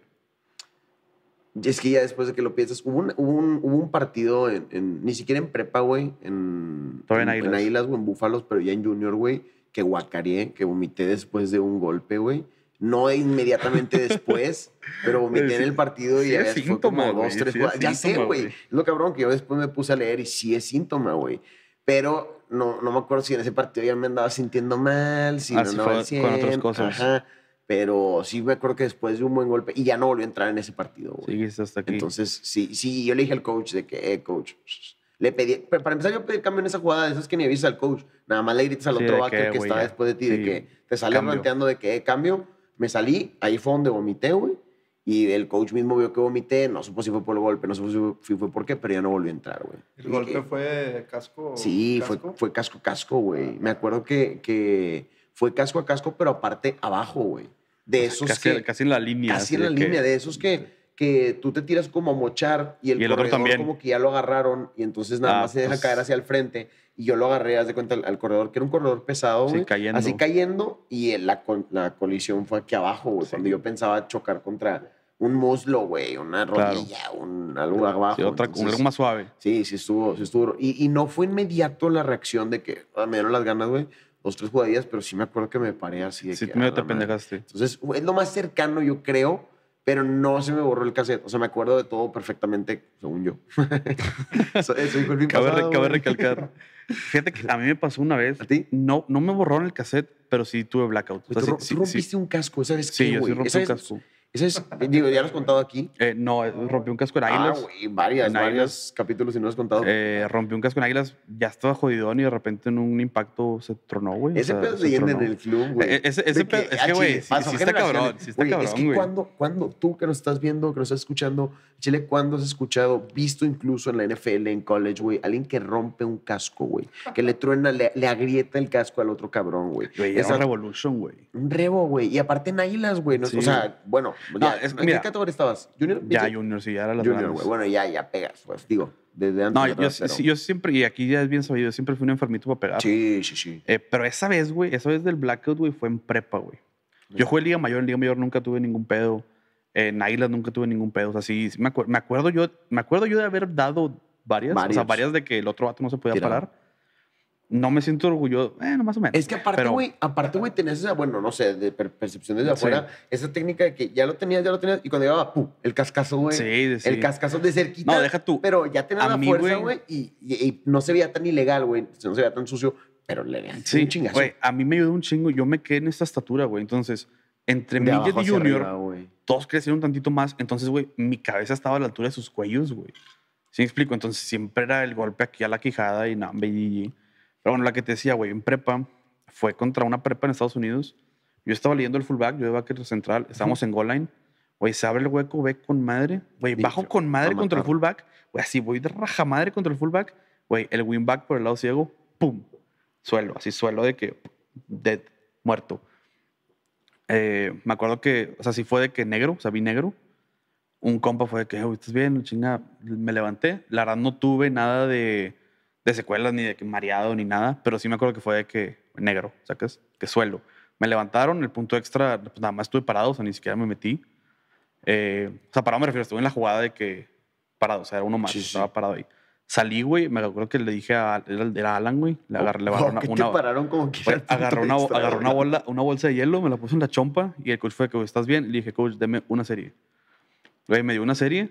Es que ya después de que lo piensas, hubo un, hubo un, hubo un partido, en, en- ni siquiera en prepa, güey, en, Todavía en en Águilas. O en Búfalos, pero ya en Junior, güey, que guacareé, que vomité después de un golpe, güey. No inmediatamente [laughs] después, pero vomité en el partido y Sí ya fue como güey, dos, tres sí es. Ya sé, síntoma, güey. güey. Es lo cabrón que yo después me puse a leer y sí es síntoma, güey. Pero no, no me acuerdo si en ese partido ya me andaba sintiendo mal, si Ah, no sí fue al con otras 100, cosas. Ajá. Pero sí me acuerdo que después de un buen golpe, y ya no volví a entrar en ese partido, güey. Seguiste hasta aquí. Entonces, sí, sí, yo le dije al coach de que, eh, coach, le pedí, para empezar yo pedí cambio en esa jugada, de esas que ni avisas al coach, nada más le gritas al Sí, otro de backer que, que, está después de ti, de Sí, que te sale cambio. ranteando de que, eh, cambio, me salí, ahí fue donde vomité, güey, y el coach mismo vio que vomité, no supo si fue por el golpe, no supo si fue, si fue por qué, pero ya no volvió a entrar, güey. ¿El Y golpe que- fue casco? Sí, fue, casco? fue casco a casco, güey. Me acuerdo que, que fue casco a casco, pero aparte abajo, güey. De esos casi, que... casi en la línea. Casi en la que- línea, de esos que, que tú te tiras como a mochar y el, Y el otro también. como que ya lo agarraron y entonces nada Ah, más se deja pues. caer hacia el frente y yo lo agarré, haz de cuenta, al, al corredor, que era un corredor pesado, Sí, cayendo. Así cayendo y la, col- la colisión fue aquí abajo, güey. Sí. Cuando yo pensaba chocar contra un muslo, güey, una Claro. rodilla, un, algo abajo. Sí, otra, Entonces, algo más suave. Sí, sí estuvo, sí estuvo. Y, y no fue inmediato la reacción de que ah, me dieron las ganas, güey. Dos, tres jugadillas, pero sí me acuerdo que me paré así de Sí, que. medio ah, te pendejaste. Entonces, es lo más cercano, yo creo, pero no se me borró el cassette. O sea, me acuerdo de todo perfectamente, según yo. [laughs] eso, eso fin Cabe, recalcar. [laughs] Fíjate que a mí me pasó una vez. ¿A ti? No, no me borraron el cassette, pero sí tuve blackout. O Güey, sea, tú, sí- tú sí- rompiste un casco, ¿sabes sí, qué, yo sí rompí un casco. Esa es- [laughs] digo, ya lo has contado aquí. Eh, no, rompí un casco en Ah, Águilas. güey, varias, En Águilas. capítulos y no lo has contado. Eh, rompí un casco en Águilas, ya estaba jodidón y de repente en un impacto se tronó, güey. o ese sea, pedo es se leyenda en el club, güey. Eh, ese- ese pedo- es que, güey, sí- está cabrón, sí está cabrón, Es que güey. cuando, cuando tú que nos estás viendo, que nos estás escuchando, Chile, cuando has escuchado, visto incluso en la NFL, en college, güey, alguien que rompe un casco, güey, que le truena, le, le agrieta el casco al otro cabrón, güey. Güey, un Revolution, güey. un rebo, güey. Y aparte en Águilas, güey. no- Sí. O sea, bueno, No, ya, es- ¿en mira, qué categoría estabas? ¿Junior? Ya, ¿Viste? Junior, sí, ya era las Junior, güey. Bueno, ya, ya pegas, pues, digo, desde antes. No, de yo, atrás, sí- pero- sí, yo siempre, y aquí ya es bien sabido, siempre fui un enfermito para pegar. Sí, sí, sí. Eh, pero esa vez, güey, esa vez del blackout, güey, fue en prepa, güey. Yo jugué Liga Mayor, en Liga Mayor nunca tuve ningún pedo. En Águilas nunca tuve ningún pedo. O sea, sí, sí me, acuer- me acuerdo yo, me acuerdo yo de haber dado varias. O sea, varias de que el otro vato no se podía Tirado. parar. No me siento orgulloso. Bueno, más o menos. Es que aparte, güey, aparte, güey, tenías esa, bueno, no sé, de per- percepción desde Sí. afuera, esa técnica de que ya lo tenías, ya lo tenías, y cuando llegaba, ¡pum! El cascazo, güey. Sí, sí. El cascazo de cerquita. No, deja tú. Pero ya tenía A la mí, fuerza, güey. y, y- y no se veía tan ilegal, güey. No se veía tan sucio, pero le le Sí, un chingazo. güey, a mí me ayudó un chingo. Yo me quedé en esta estatura, güey. Entonces, entre abajo y Junior, arriba, todos crecieron tantito más. Entonces, güey, mi cabeza estaba a la altura de sus cuellos, güey. ¿Sí me explico? Entonces, siempre era el golpe aquí a la quijada y nada, y Pero bueno, la que te decía, güey, en prepa, fue contra una prepa en Estados Unidos. Yo estaba leyendo el fullback, yo de backer central, estábamos en goal line. Güey, se abre el hueco, ve con madre. Güey, bajo con madre contra el fullback. Güey, así voy de raja madre contra el fullback. Güey, el wingback por el lado ciego, pum, suelo, así suelo de que dead, muerto. Eh, me acuerdo que, o sea, sí fue de que negro, o sea, vi negro. Un compa fue de que, "Uy, ¿estás bien? Chinga, me levanté. La verdad no tuve nada de, de secuelas, ni de que mareado, ni nada, pero sí me acuerdo que fue de que negro, ¿sacas? Que suelo. Me levantaron, el punto extra, pues nada más estuve parado, o sea, ni siquiera me metí. Eh, o sea, parado me refiero, estuve en la jugada de que parado, o sea, era uno más, Sí, sí. estaba parado ahí. Salí, güey, me acuerdo que le dije a, era, Alan, güey, le agarré, le Oh, una, ¿qué te una- pararon como que Güey, [laughs] agarró, una, extra, agarró una, bola, una bolsa de hielo, me la puso en la chompa y el coach fue que, ¿estás bien? Le dije, coach, deme una serie. Güey, me dio una serie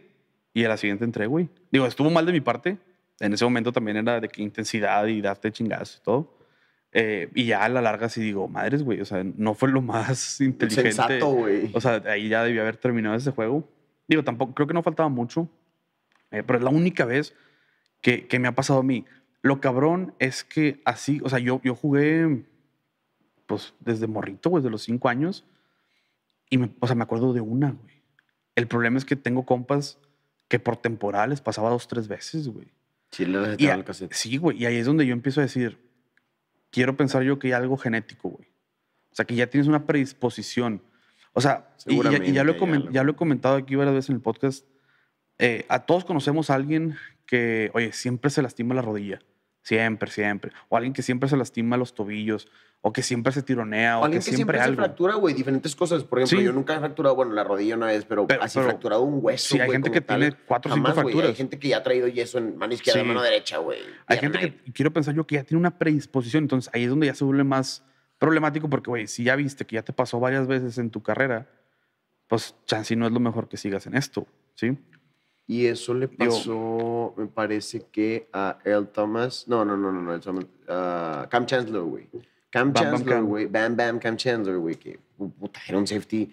y a la siguiente entré, güey. Digo, estuvo mal de mi parte. En ese momento también era de que intensidad y darte chingazos y todo. Eh, y ya a la larga sí digo, madres, güey, o sea, no fue lo [laughs] más inteligente. Sensato, güey. O sea, ahí ya debía haber terminado ese juego. Digo, tampoco, creo que no faltaba mucho, eh, pero es la única vez que, que me ha pasado a mí. Lo cabrón es que así, o sea, yo, yo jugué, pues, desde morrito, güey, desde los cinco años, y me, o sea, me acuerdo de una, güey. El problema es que tengo compas que por temporada les pasaba dos, tres veces, güey. Sí, le recetaron el cassette. sí, güey, y ahí es donde yo empiezo a decir, quiero pensar yo que hay algo genético, güey. O sea, que ya tienes una predisposición. O sea, y, ya- y ya, lo he ya lo he comentado aquí varias veces en el podcast. eh, a todos conocemos a alguien que, oye, siempre se lastima la rodilla. Siempre, siempre. O alguien que siempre se lastima los tobillos. O que siempre se tironea. O, Alguien que, que siempre siempre se fractura, güey, diferentes cosas. Por ejemplo, Sí. yo nunca he fracturado, bueno, la rodilla una vez, pero, Pero- así pero- fracturado un hueso, Sí, hay gente que tal. tiene cuatro o cinco fracturas. Hay gente que ya ha traído yeso en mano izquierda, Sí. mano derecha, güey. Hay gente que quiero pensar yo que ya tiene una predisposición, entonces ahí es donde ya se vuelve más problemático porque, güey, si ya viste que ya te pasó varias veces en tu carrera, pues chance no es lo mejor que sigas en esto, ¿sí? Y eso le pasó, me parece que a Earl Thomas. No, no, no, no, no. Thomas, ah, Cam Chancellor, güey. Cam Bam Chancellor, güey. Bam Bam Cam Chancellor, güey. Que puta, era un safety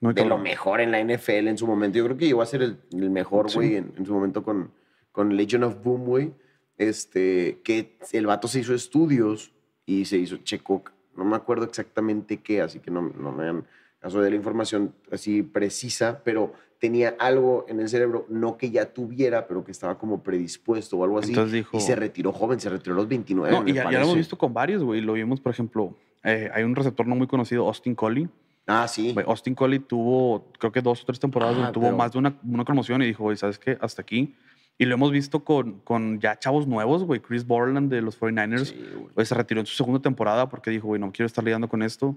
Muy de lo mejor en la NFL en su momento. Yo creo que llegó a ser el, el mejor, Sí. güey, en, en su momento con, con Legion of Boom, güey. Este, que el vato se hizo estudios y se hizo, checó, no me acuerdo exactamente qué, así que no, no me hagan caso de la información así precisa, pero tenía algo en el cerebro, no que ya tuviera, pero que estaba como predispuesto o algo así. Entonces dijo- Y se retiró joven, se retiró a los 29. No, y ya, ya lo hemos visto con varios, güey. Lo vimos, por ejemplo, eh, hay un receptor no muy conocido, Austin Collie. Ah, sí. Güey, Austin Collie tuvo, creo que dos o tres temporadas, Ah, donde tuvo pero- más de una, una conmoción y dijo, güey, ¿sabes qué? Hasta aquí. Y lo hemos visto con, con ya chavos nuevos, güey. Chris Borland de los 49ers. Sí. Güey, se retiró en su segunda temporada porque dijo, güey, no quiero estar lidiando con esto.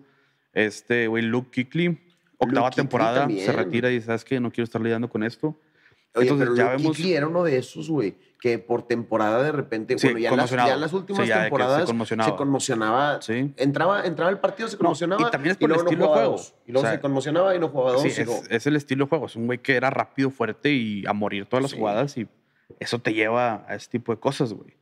Este, güey, Luke Kuechly, octava temporada, se retira y dice, ¿sabes qué? No quiero estar lidiando con esto. Oye, Entonces, pero ya vemos- era uno de esos, güey, que por temporada de repente, Sí, bueno, ya las, ya las últimas Sí, ya de que se temporadas conmocionaba. se conmocionaba. Sí. Entraba, entraba el partido, se conmocionaba. y también es por el luego no estilo de juego. dos. Y luego O sea, se conmocionaba y no jugaba dos. Sí, es, es el estilo de juego. Es un güey que era rápido, fuerte y a morir todas las jugadas y eso te lleva a ese tipo de cosas, güey.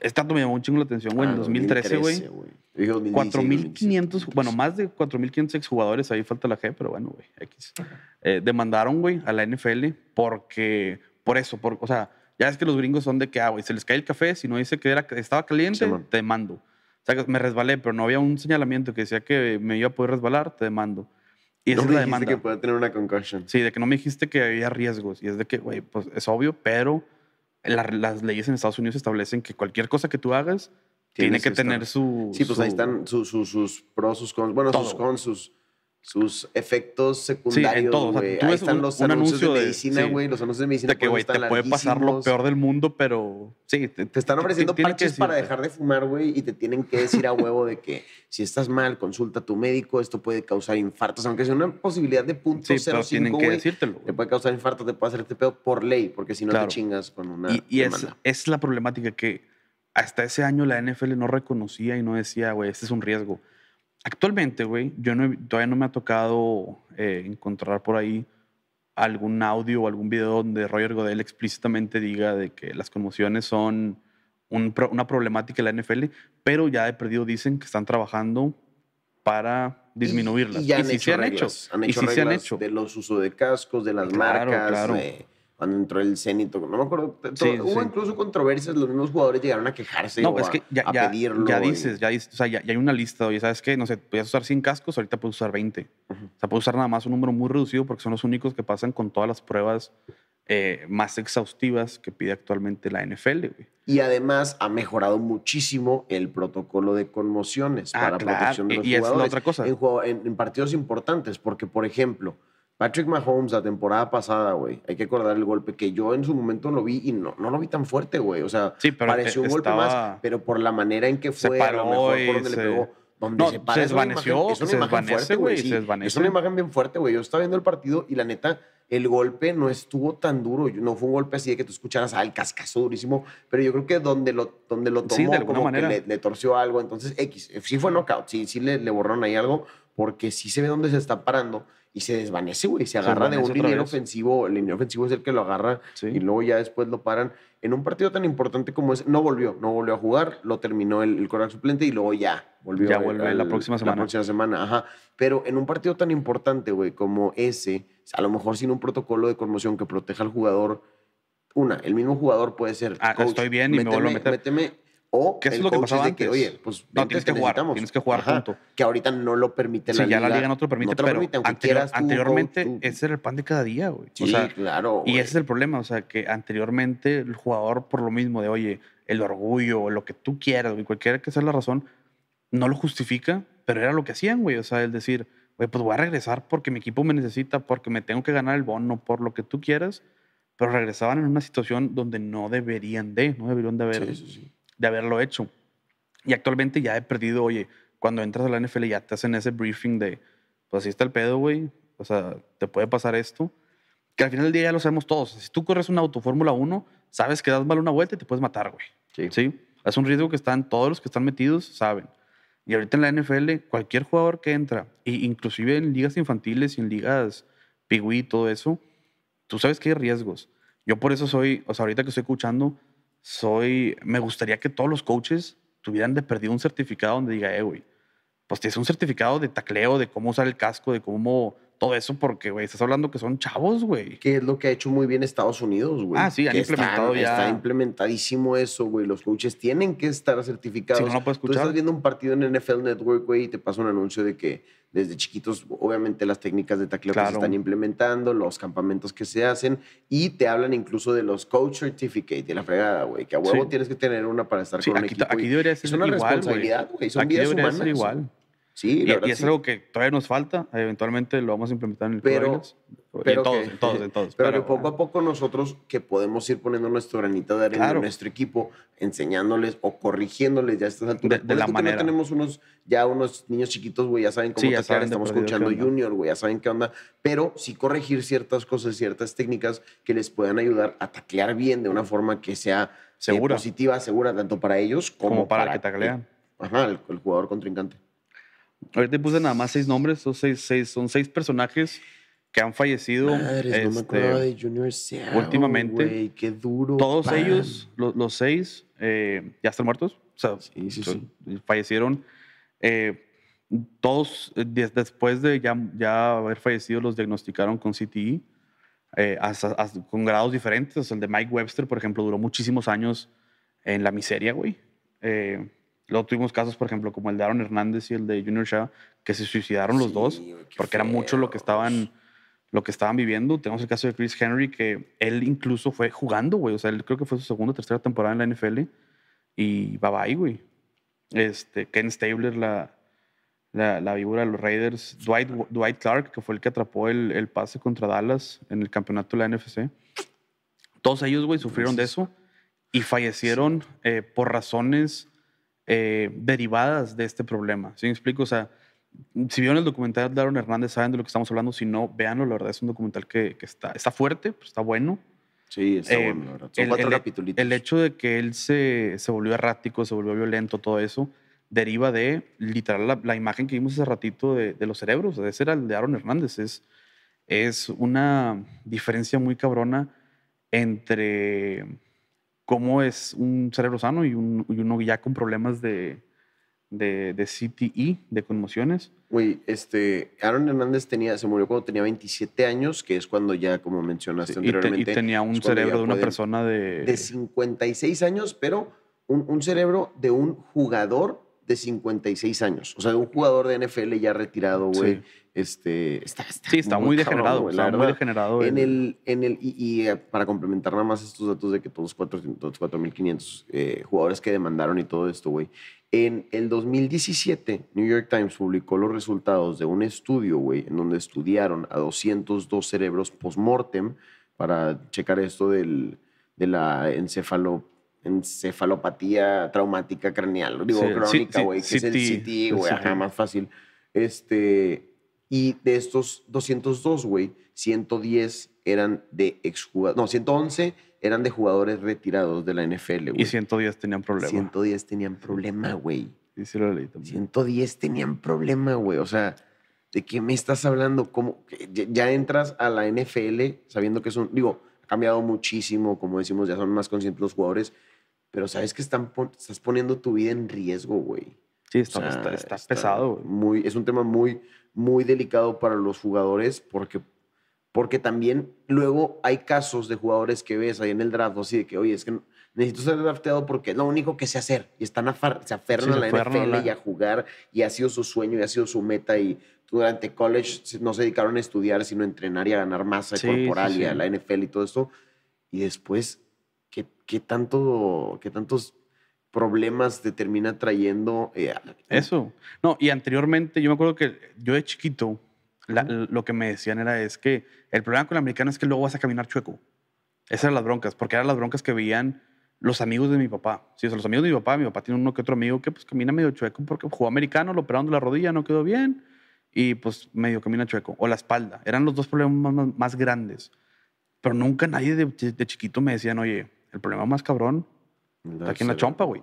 Es tanto me llamó un chingo la atención, güey. Ah, en 2013, güey. Yo dije 2016, 4.500, 2017. bueno, más de 4.500 exjugadores, ahí falta la G, pero bueno, güey, X. Eh, demandaron, güey, a la NFL porque, por eso, por, o sea, ya es que los gringos son de que, ah, güey, se les cae el café, si no dice que era, estaba caliente, Simón. te demando. O sea, me resbalé, pero no había un señalamiento que decía que me iba a poder resbalar, te demando. Y esa No es la demanda. que pueda tener una concussion. Sí, de que no me dijiste que había riesgos. Y es de que, güey, pues es obvio, pero la- las leyes en Estados Unidos establecen que cualquier cosa que tú hagas tiene que tener su... Sí, pues ahí están su- su- sus pros, sus cons. Bueno, sus cons, sus, sus efectos secundarios, todo, o sea, güey. tú Ahí ves están un- los un anuncios anuncio de medicina, sí. güey. Los anuncios de medicina De que, güey, te puede pasar lo peor del mundo, pero sí. Te están ofreciendo parches para dejar de fumar, güey, y te tienen que decir a huevo de que si estás mal, consulta a tu médico, esto puede causar infartos, aunque sea una posibilidad de punto Sí, pero tienen que decírtelo. te puede causar infarto, te puede hacer este pedo por ley, porque si no Claro. te chingas con una Y, y es la problemática que hasta ese año la NFL no reconocía y no decía, güey, este es un riesgo. Actualmente, güey, yo no he- todavía no me ha tocado eh, encontrar por ahí algún audio o algún video donde Roger Godel explícitamente diga de que las conmociones son un una problemática de la NFL, pero ya de perdido dicen que están trabajando para disminuirlas. Y, y ya han sí hecho se han reglas. hecho. Han y sí se han hecho. de los usos de cascos, de las Claro, marcas, claro. Cuando entró el Zenito. No me acuerdo. Sí, hubo sí. incluso controversias. Los mismos jugadores llegaron a quejarse No, o es a, que ya, a ya, pedirlo. ya y- dices, ya dices, o sea, ya, ya hay una lista, oye, ¿sabes qué? No sé, puedes usar 100 cascos, ahorita puedes usar 20. Ujú. O sea, puedes usar nada más un número muy reducido porque son los únicos que pasan con todas las pruebas eh, más exhaustivas que pide actualmente la NFL, güey. Y además ha mejorado muchísimo el protocolo de conmociones Ah, para claro, protección de y- los y es la jugadores. otra cosa. En, juego- en- en partidos importantes, porque, por ejemplo, Patrick Mahomes la temporada pasada, güey, hay que acordar el golpe que yo en su momento lo vi y no, no lo vi tan fuerte, güey. O sea, Sí, pareció un golpe estaba- más, pero por la manera en que Se fue, a paró lo mejor por donde se- le pegó. Donde No, se, se para, es una desvaneció, imagen- es una se imagen desvanece, fuerte, güey, sí. se. Es una imagen bien fuerte, güey. Yo estaba viendo el partido y la neta, el golpe no estuvo tan duro. No fue un golpe así de que tú escucharas ah, el cascazo durísimo, pero yo creo que donde lo, donde lo tomó, Sí, como manera. que le, le torció algo. Entonces, X, sí fue knockout, sí, sí le, le borraron ahí algo, porque sí se ve dónde se está parando y se desvanece, güey. Se agarra de un liniero ofensivo. El liniero ofensivo es el que lo agarra Sí. y luego ya después lo paran. En un partido tan importante como ese, no volvió, no volvió a jugar, lo terminó el, el coreback suplente y luego ya volvió. Ya vuelve la próxima semana. La próxima semana, ajá. Pero en un partido tan importante, güey, como ese, a lo mejor sin un protocolo de conmoción que proteja al jugador, una, el mismo jugador puede ser. Ah, "Coach, estoy bien y me vuelvo a meter". Méteme, o ¿Qué es el lo que pasaba de que, antes? oye, pues No, tienes que jugar, tienes que jugar, Ajá, punto. Que ahorita no lo permite Sí, la ya liga. la liga no te lo permite, no te lo pero permite, aunque anterior- quieras tú, anteriormente tú. ese era el pan de cada día, güey. Sí, o sea, claro. y ese es el problema, o sea, que anteriormente el jugador, por lo mismo de, oye, el orgullo, o lo que tú quieras, güey, cualquiera que sea la razón, no lo justifica, pero era lo que hacían, güey. O sea, el decir, güey, pues voy a regresar porque mi equipo me necesita, porque me tengo que ganar el bono, por lo que tú quieras, pero regresaban en una situación donde no deberían de, no deberían de, haber, Sí, sí, sí. De haberlo hecho. Y actualmente ya he perdido, oye, cuando entras a la NFL ya te hacen ese briefing de, pues así está el pedo, güey. O sea, te puede pasar esto. Que al final del día ya lo sabemos todos. Si tú corres un auto Fórmula 1, sabes que das mal una vuelta y te puedes matar, güey. Sí. ¿sí? Es un riesgo que están, todos los que están metidos saben. Y ahorita en la NFL, cualquier jugador que entra, e inclusive en ligas infantiles y en ligas pigüí y todo eso, tú sabes que hay riesgos. Yo por eso soy, o sea, ahorita que estoy escuchando, soy, me gustaría que todos los coaches tuvieran de perdido un certificado donde diga, eh, güey, pues tienes un certificado de tacleo, de cómo usar el casco, de cómo todo eso, porque, güey, estás hablando que son chavos, güey. que es lo que ha hecho muy bien Estados Unidos, güey. Ah, sí, han Que está- implementado ya- Está implementadísimo eso, güey. Los coaches tienen que estar certificados. Si no, no puedes Tú escuchar. estás viendo un partido en NFL Network, güey, y te pasa un anuncio de que desde chiquitos, obviamente, las técnicas de tacleo que se están implementando, los campamentos que se hacen, y te hablan incluso de los coach certificate y la fregada, güey, que a huevo Sí. tienes que tener una para estar Sí, con un aquí, equipo. aquí debería ser es una igual, güey. responsabilidad, güey. Son Aquí vidas debería humanas. ser igual. Sí, Y, la verdad, y es sí. algo que todavía nos falta. Eventualmente lo vamos a implementar en el Pero-. Y pero en todos, que- en todos, en todos. Pero, que poco a poco nosotros que podemos ir poniendo nuestro granito de arena Claro. en nuestro equipo, enseñándoles o corrigiéndoles ya a estas alturas. De- de la manera. no tenemos unos, ya unos niños chiquitos, güey, ya saben cómo Sí, de estamos escuchando. Junior, güey, ya saben qué onda. Pero sí corregir ciertas cosas, ciertas técnicas que les puedan ayudar a taclear bien de una forma que sea eh, Segura. positiva, segura, tanto para ellos como, Como para que taclean. Ajá, el, el jugador contrincante. Ahorita puse nada más seis nombres. Son seis, seis- son seis personajes que han fallecido. Madres, no me este, acordaba de Junior Seau, últimamente, güey, qué duro. Todos pan. ellos, lo- los, seis, eh, ya están muertos. O sea, Sí, sí, sí. fallecieron. Eh, todos, eh, des- después de ya, ya haber fallecido, los diagnosticaron con CTE, eh, hasta- hasta- con grados diferentes. O sea, el de Mike Webster, por ejemplo, duró muchísimos años en la miseria, güey. Eh, luego tuvimos casos, por ejemplo, como el de Aaron Hernández y el de Junior Shaw, que se suicidaron los Sí, dos, porque era mucho lo que estaban lo que estaban viviendo. Tenemos el caso de Chris Henry, que él incluso fue jugando, güey. O sea, él creo que fue su segunda o tercera temporada en la NFL. Y bye bye, güey. Este, Ken Stabler, la, la, la víbora de los Raiders, Dwight, Dwight Clark, que fue el que atrapó el, el pase contra Dallas en el campeonato de la NFC. Todos ellos, güey, sufrieron de eso y fallecieron eh, por razones eh, derivadas de este problema. ¿Sí me explico? O sea, si vieron el documental de Aaron Hernández, saben de lo que estamos hablando. Si no, véanlo. La verdad es un documental que, que está, está fuerte, pues, está bueno. Sí, está Eh, bueno, la verdad. Son el, cuatro el- capitulitos. el hecho de que él se, se volvió errático, se volvió violento, todo eso, deriva de literal la, la imagen que vimos hace ratito de, de los cerebros. Ese era el de Aaron Hernández. Es, es una diferencia muy cabrona entre cómo es un cerebro sano y, un- y uno ya con problemas de, de, de CTE, de conmociones. Güey, este, Aaron Hernández tenía, se murió cuando tenía 27 años, que es cuando ya, como mencionaste y, te- y anteriormente, tenía un cerebro de una persona de... de 56 años, pero un, un cerebro de un jugador de 56 años. O sea, de un jugador de NFL ya retirado, güey. Sí. Este, está, está Sí, está muy, cabrón, degenerado. la está muy degenerado. En el, en el, y, y, eh, para complementar nada más estos datos de que todos los 400, 4.500 eh, jugadores que demandaron y todo esto, güey. En el 2017, New York Times publicó los resultados de un estudio, güey, en donde estudiaron a 202 cerebros post-mortem para checar esto del, de la encefalo, encefalopatía traumática craneal. Digo, Sí, crónica, sí, güey, que es el CT, güey, ajá, más fácil. Este, y de estos 202, güey, 110 eran de exjugadores. No, 111 eran de jugadores retirados de la NFL, güey. Y 110 tenían problemas. 110 tenían problema, güey. Sí, sí lo leí también. 110 tenían problema, güey. O sea, ¿de qué me estás hablando? ¿Cómo? Ya, entras a la NFL sabiendo que es un. Digo, ha cambiado muchísimo, como decimos, ya son más conscientes los jugadores, pero sabes que están, estás poniendo tu vida en riesgo, güey. Sí, O está, sea, está, está pesado. güey. Muy, es un tema muy, muy delicado para los jugadores porque, porque también luego hay casos de jugadores que ves ahí en el draft, así de que, oye, es que necesito ser drafteado porque es lo único que sé hacer. Y están se aferran Sí, a la NFL la- y a jugar y ha sido su sueño y ha sido su meta y durante college no se dedicaron a estudiar, sino a entrenar y a ganar masa Sí, corporal sí, y a la NFL y todo esto. Y después, ¿qué, qué tanto, qué tantos problemas te termina trayendo? eh, Eso. No, y anteriormente yo me acuerdo que yo de chiquito la- lo que me decían era es que el problema con el americano es que luego vas a caminar chueco. Esas eran las broncas, porque eran las broncas que veían los amigos de mi papá. Sí, o sea, los amigos de mi papá, mi papá tiene uno que otro amigo que pues camina medio chueco porque jugó americano, lo operaron de la rodilla, no quedó bien y pues medio camina chueco. O la espalda. Eran los dos problemas más, más grandes. Pero nunca nadie de, de chiquito me decían, oye, el problema más cabrón Está aquí en la chompa, güey.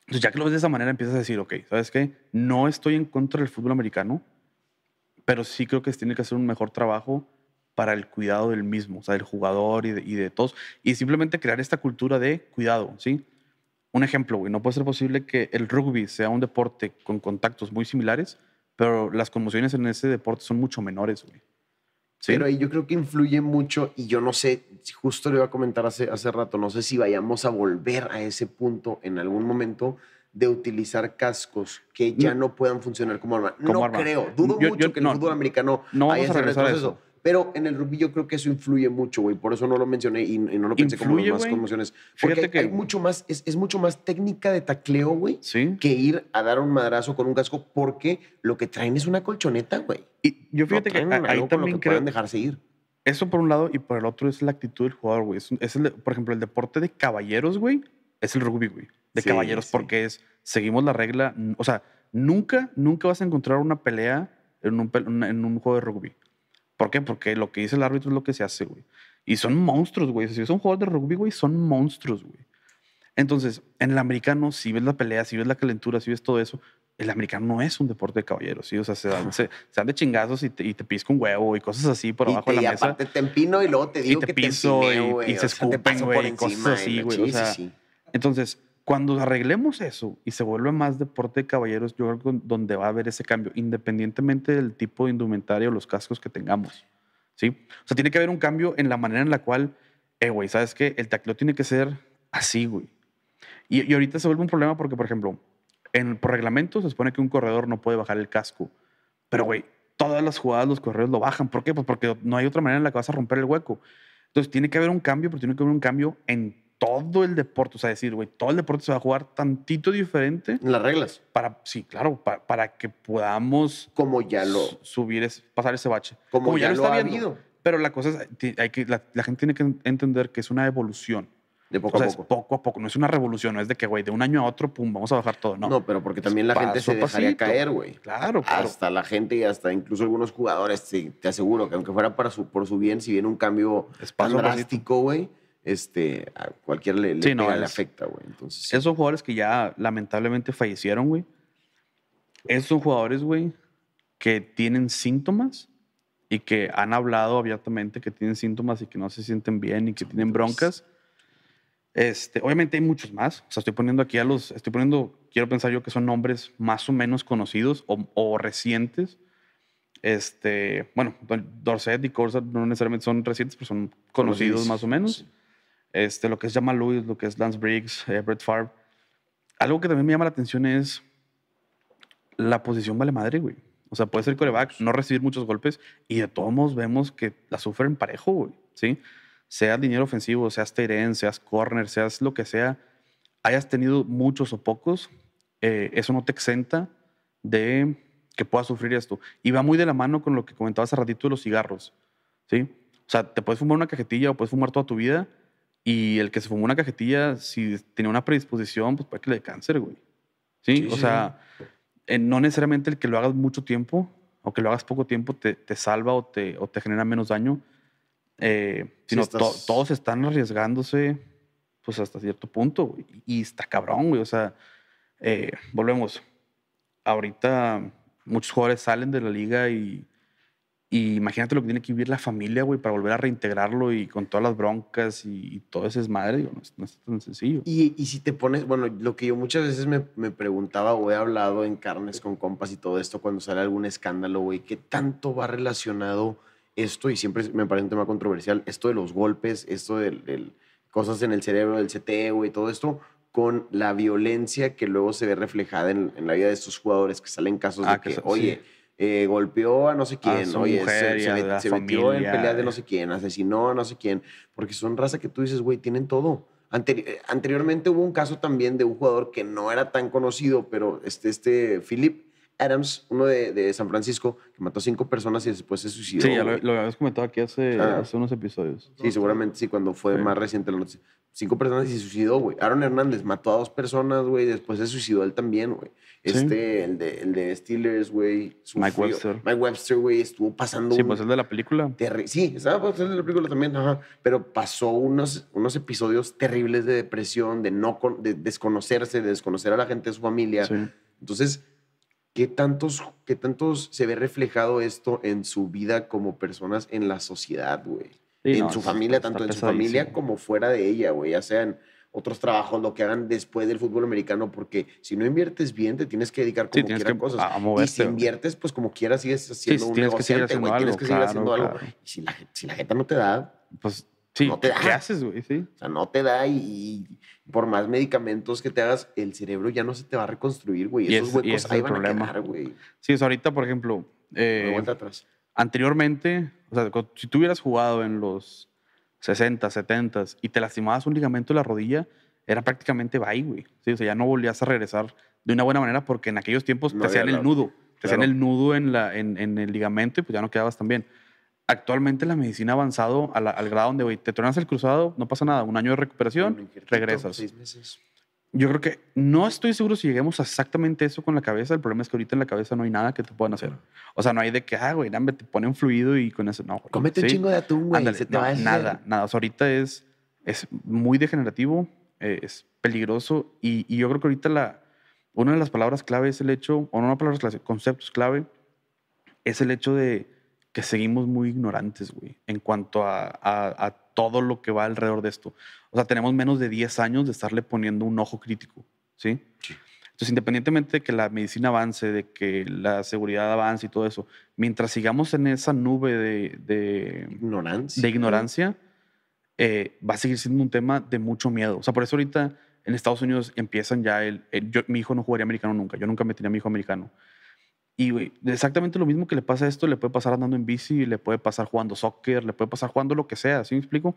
Entonces, ya que lo ves de esa manera, empiezas a decir, ok, ¿sabes qué? No estoy en contra del fútbol americano, pero sí creo que tiene que hacer un mejor trabajo para el cuidado del mismo, o sea, del jugador y de, y de todos. Y simplemente crear esta cultura de cuidado, ¿sí? Un ejemplo, güey, no puede ser posible que el rugby sea un deporte con contactos muy similares, pero las conmociones en ese deporte son mucho menores, güey. ¿Sí? Pero ahí yo creo que influye mucho y yo no sé, justo le iba a comentar hace, hace rato, no sé si vayamos a volver a ese punto en algún momento de utilizar cascos que ya no, puedan funcionar como arma. Como no arma. creo, dudo Yo- mucho yo- que en no, el fútbol americano no haya vamos a regresar eso. Pero en el rugby yo creo que eso influye mucho, güey. Por eso no lo mencioné y, y no lo pensé como las más conmociones. Porque Fíjate que- hay mucho más, es, es mucho más técnica de tacleo, güey, Sí. que ir a dar un madrazo con un casco porque lo que traen es una colchoneta, güey. Y yo No fíjate que ahí lo también que creo... puedan dejarse ir. Eso por un lado y por el otro es la actitud del jugador, güey. Es, el por ejemplo, el deporte de caballeros, güey, es el rugby, güey. De Sí, caballeros sí. porque es, seguimos la regla, o sea, nunca, nunca vas a encontrar una pelea en un, en un juego de rugby. ¿Por qué? Porque lo que dice el árbitro es lo que se hace, güey. Y son monstruos, güey. Si son jugadores de rugby, güey, son monstruos, güey. Entonces, en el americano, si ves la pelea, si ves la calentura, si ves todo eso, el americano no es un deporte de caballeros, ¿sí? O sea, se dan, se, se dan de chingazos y te, y te pisca un huevo y cosas así por y abajo te, de la y mesa. aparte te empino y luego te digo te que piso te empineo, y- y se escupen, güey, cosas así, y güey, o sí, sea, sí. Entonces, cuando arreglemos eso y se vuelve más deporte de caballeros, yo creo que donde va a haber ese cambio, independientemente del tipo de indumentaria o los cascos que tengamos. ¿Sí? O sea, tiene que haber un cambio en la manera en la cual, eh, güey, ¿sabes qué? El tacleo tiene que ser así, güey. Y, y ahorita se vuelve un problema porque, por ejemplo, en, por reglamento se supone que un corredor no puede bajar el casco. Pero, güey, todas las jugadas los corredores lo bajan. ¿Por qué? Pues porque no hay otra manera en la que vas a romper el hueco. Entonces, tiene que haber un cambio, pero tiene que haber un cambio en todo el deporte, o sea, decir, güey, todo el deporte se va a jugar tantito diferente En las reglas. para, sí, claro, para, para que podamos Como ya lo, su- subir, es, pasar ese bache. como ya lo ha viendo. habido. Pero la cosa es, hay que, la, la gente tiene que entender que es una evolución. De poco o sea, a es poco. poco a poco, no es una revolución, no es de que, güey, de un año a otro, pum, vamos a bajar todo. No, No, pero porque también la gente se a dejaría pasito. caer, güey. Claro, claro. Hasta la gente y hasta incluso algunos jugadores, te aseguro que aunque fuera para su, por su bien, si viene un cambio Es tan drástico, güey, este, a cualquiera le, le Sí, no, pega, le es- afecta, güey. Entonces. Esos jugadores que ya lamentablemente fallecieron, güey. Esos jugadores, güey, que tienen síntomas y que han hablado abiertamente que tienen síntomas y que no se sienten bien y que tienen broncas. Este, obviamente hay muchos más. O sea, estoy poniendo aquí a los, estoy poniendo, quiero pensar yo que son nombres más o menos conocidos o, o recientes. Este, bueno, Dorset y Corsa no necesariamente son recientes, pero son conocidos más o menos. Sí. Este, lo que es Jamal Lewis, lo que es Lance Briggs, eh, Brett Favre. Algo que también me llama la atención es la posición vale madre, güey. O sea, puede ser coreback, no recibir muchos golpes y de todos modos vemos que la sufren parejo, güey. ¿Sí? Seas dinero ofensivo, seas end, seas corner, seas lo que sea, hayas tenido muchos o pocos, eh, eso no te exenta de que puedas sufrir esto. Y va muy de la mano con lo que comentaba hace ratito de los cigarros. ¿Sí? O sea, te puedes fumar una cajetilla o puedes fumar toda tu vida y el que se fumó una cajetilla, si tenía una predisposición, pues puede que le dé cáncer, güey. ¿Sí? Sí, o sí, sea, eh, no necesariamente el que lo hagas mucho tiempo o que lo hagas poco tiempo te, te salva o te, o te genera menos daño, eh, Sí, sino estás- to- todos están arriesgándose pues hasta cierto punto, güey. Y está cabrón, güey. O sea, eh, volvemos. Ahorita muchos jugadores salen de la liga y, y imagínate lo que tiene que vivir la familia, güey, para volver a reintegrarlo y con todas las broncas y, y todo ese desmadre, digo, no, es- no es tan sencillo. Y, y si te pones, bueno, lo que yo muchas veces me, me preguntaba o he hablado en carnes con compas y todo esto cuando sale algún escándalo, güey, ¿qué tanto va relacionado esto? Y siempre me parece un tema controversial, esto de los golpes, esto de, cosas en el cerebro, del CT, güey, todo esto, con la violencia que luego se ve reflejada en, en la vida de estos jugadores que salen casos Ah, de que oye, sí. Eh, golpeó a no sé quién, su oye, mujer se, y se a met- se metió en peleas de eh. no sé quién, asesinó a no sé quién, porque son raza que tú dices, güey, tienen todo. Anteri- eh, anteriormente hubo un caso también de un jugador que no era tan conocido, pero este, este Philip Adams, uno de, de San Francisco, que mató a cinco personas y después se suicidó. Sí, ya lo, lo habías comentado aquí hace, Ah. hace unos episodios. Sí, seguramente sí, cuando fue Sí. más reciente la noticia. Cinco personas y se suicidó, güey. Aaron Hernández mató a dos personas, güey, después se suicidó él también, güey. Sí. Este, el de, el de Steelers, güey. Mike Webster. Mike Webster, güey, estuvo pasando Sí, un pues el de la película. terri- Sí, estaba pasando en la película también, ajá. Pero pasó unos, unos episodios terribles de depresión, de no con- de desconocerse, de desconocer a la gente de su familia. Sí. Entonces, ¿qué tantos, ¿qué tantos se ve reflejado esto en su vida como personas en la sociedad, güey? Sí, en no, su está- familia, está tanto en su familia como fuera de ella, güey. Ya sean otros trabajos, lo que hagan después del fútbol americano, porque si no inviertes bien, te tienes que dedicar Sí, como que cosas. a- y si inviertes, pues como quieras, sigues haciendo sí, un tienes negociante, haciendo güey. Tienes que seguir claro, haciendo algo. Y si la, si la jeta no te da, Pues sí, No te ¿qué da. haces, güey? Sí. o sea, no te da y, y por más medicamentos que te hagas, el cerebro ya no se te va a reconstruir, güey. Esos es- huecos ese ahí van problema. a quedar, güey. Sí, o sea, ahorita, por ejemplo, eh, vuelta atrás. anteriormente, o sea, si tú hubieras jugado en los 60, 70 y te lastimabas un ligamento de la rodilla, era prácticamente bye, güey. Sí, o sea, ya no volvías a regresar de una buena manera porque en aquellos tiempos No te hacían el nudo. Te hacían el nudo en, la, en, en el ligamento y pues ya no quedabas tan bien. Actualmente la medicina ha avanzado al grado donde, güey, te tronas el cruzado, no pasa nada. Un año de recuperación, regresas. Seis meses. Yo creo que no estoy seguro si lleguemos a exactamente eso con la cabeza. El problema es que ahorita en la cabeza no hay nada que te puedan hacer. O sea, no hay de que, ah, güey, te ponen fluido y con eso. No, güey. Cómete un Sí. chingo de atún, güey. Ándale, no, nada, nada. O sea, ahorita es, es muy degenerativo, eh, es peligroso y, y yo creo que ahorita la, una de las palabras clave es el hecho, o no una palabras clave, conceptos clave, es el hecho de que seguimos muy ignorantes, güey, en cuanto a, a- a todo lo que va alrededor de esto. O sea, tenemos menos de 10 años de estarle poniendo un ojo crítico, ¿sí? Sí. Entonces, independientemente de que la medicina avance, de que la seguridad avance y todo eso, mientras sigamos en esa nube de- de, Ignorancia. de ignorancia, eh, va a seguir siendo un tema de mucho miedo. O sea, por eso ahorita en Estados Unidos empiezan ya el... el- yo, mi hijo no jugaría americano nunca. Yo nunca metería a mi hijo americano. Y, güey, exactamente lo mismo que le pasa a esto, le puede pasar andando en bici, le puede pasar jugando soccer, le puede pasar jugando lo que sea, ¿sí me explico?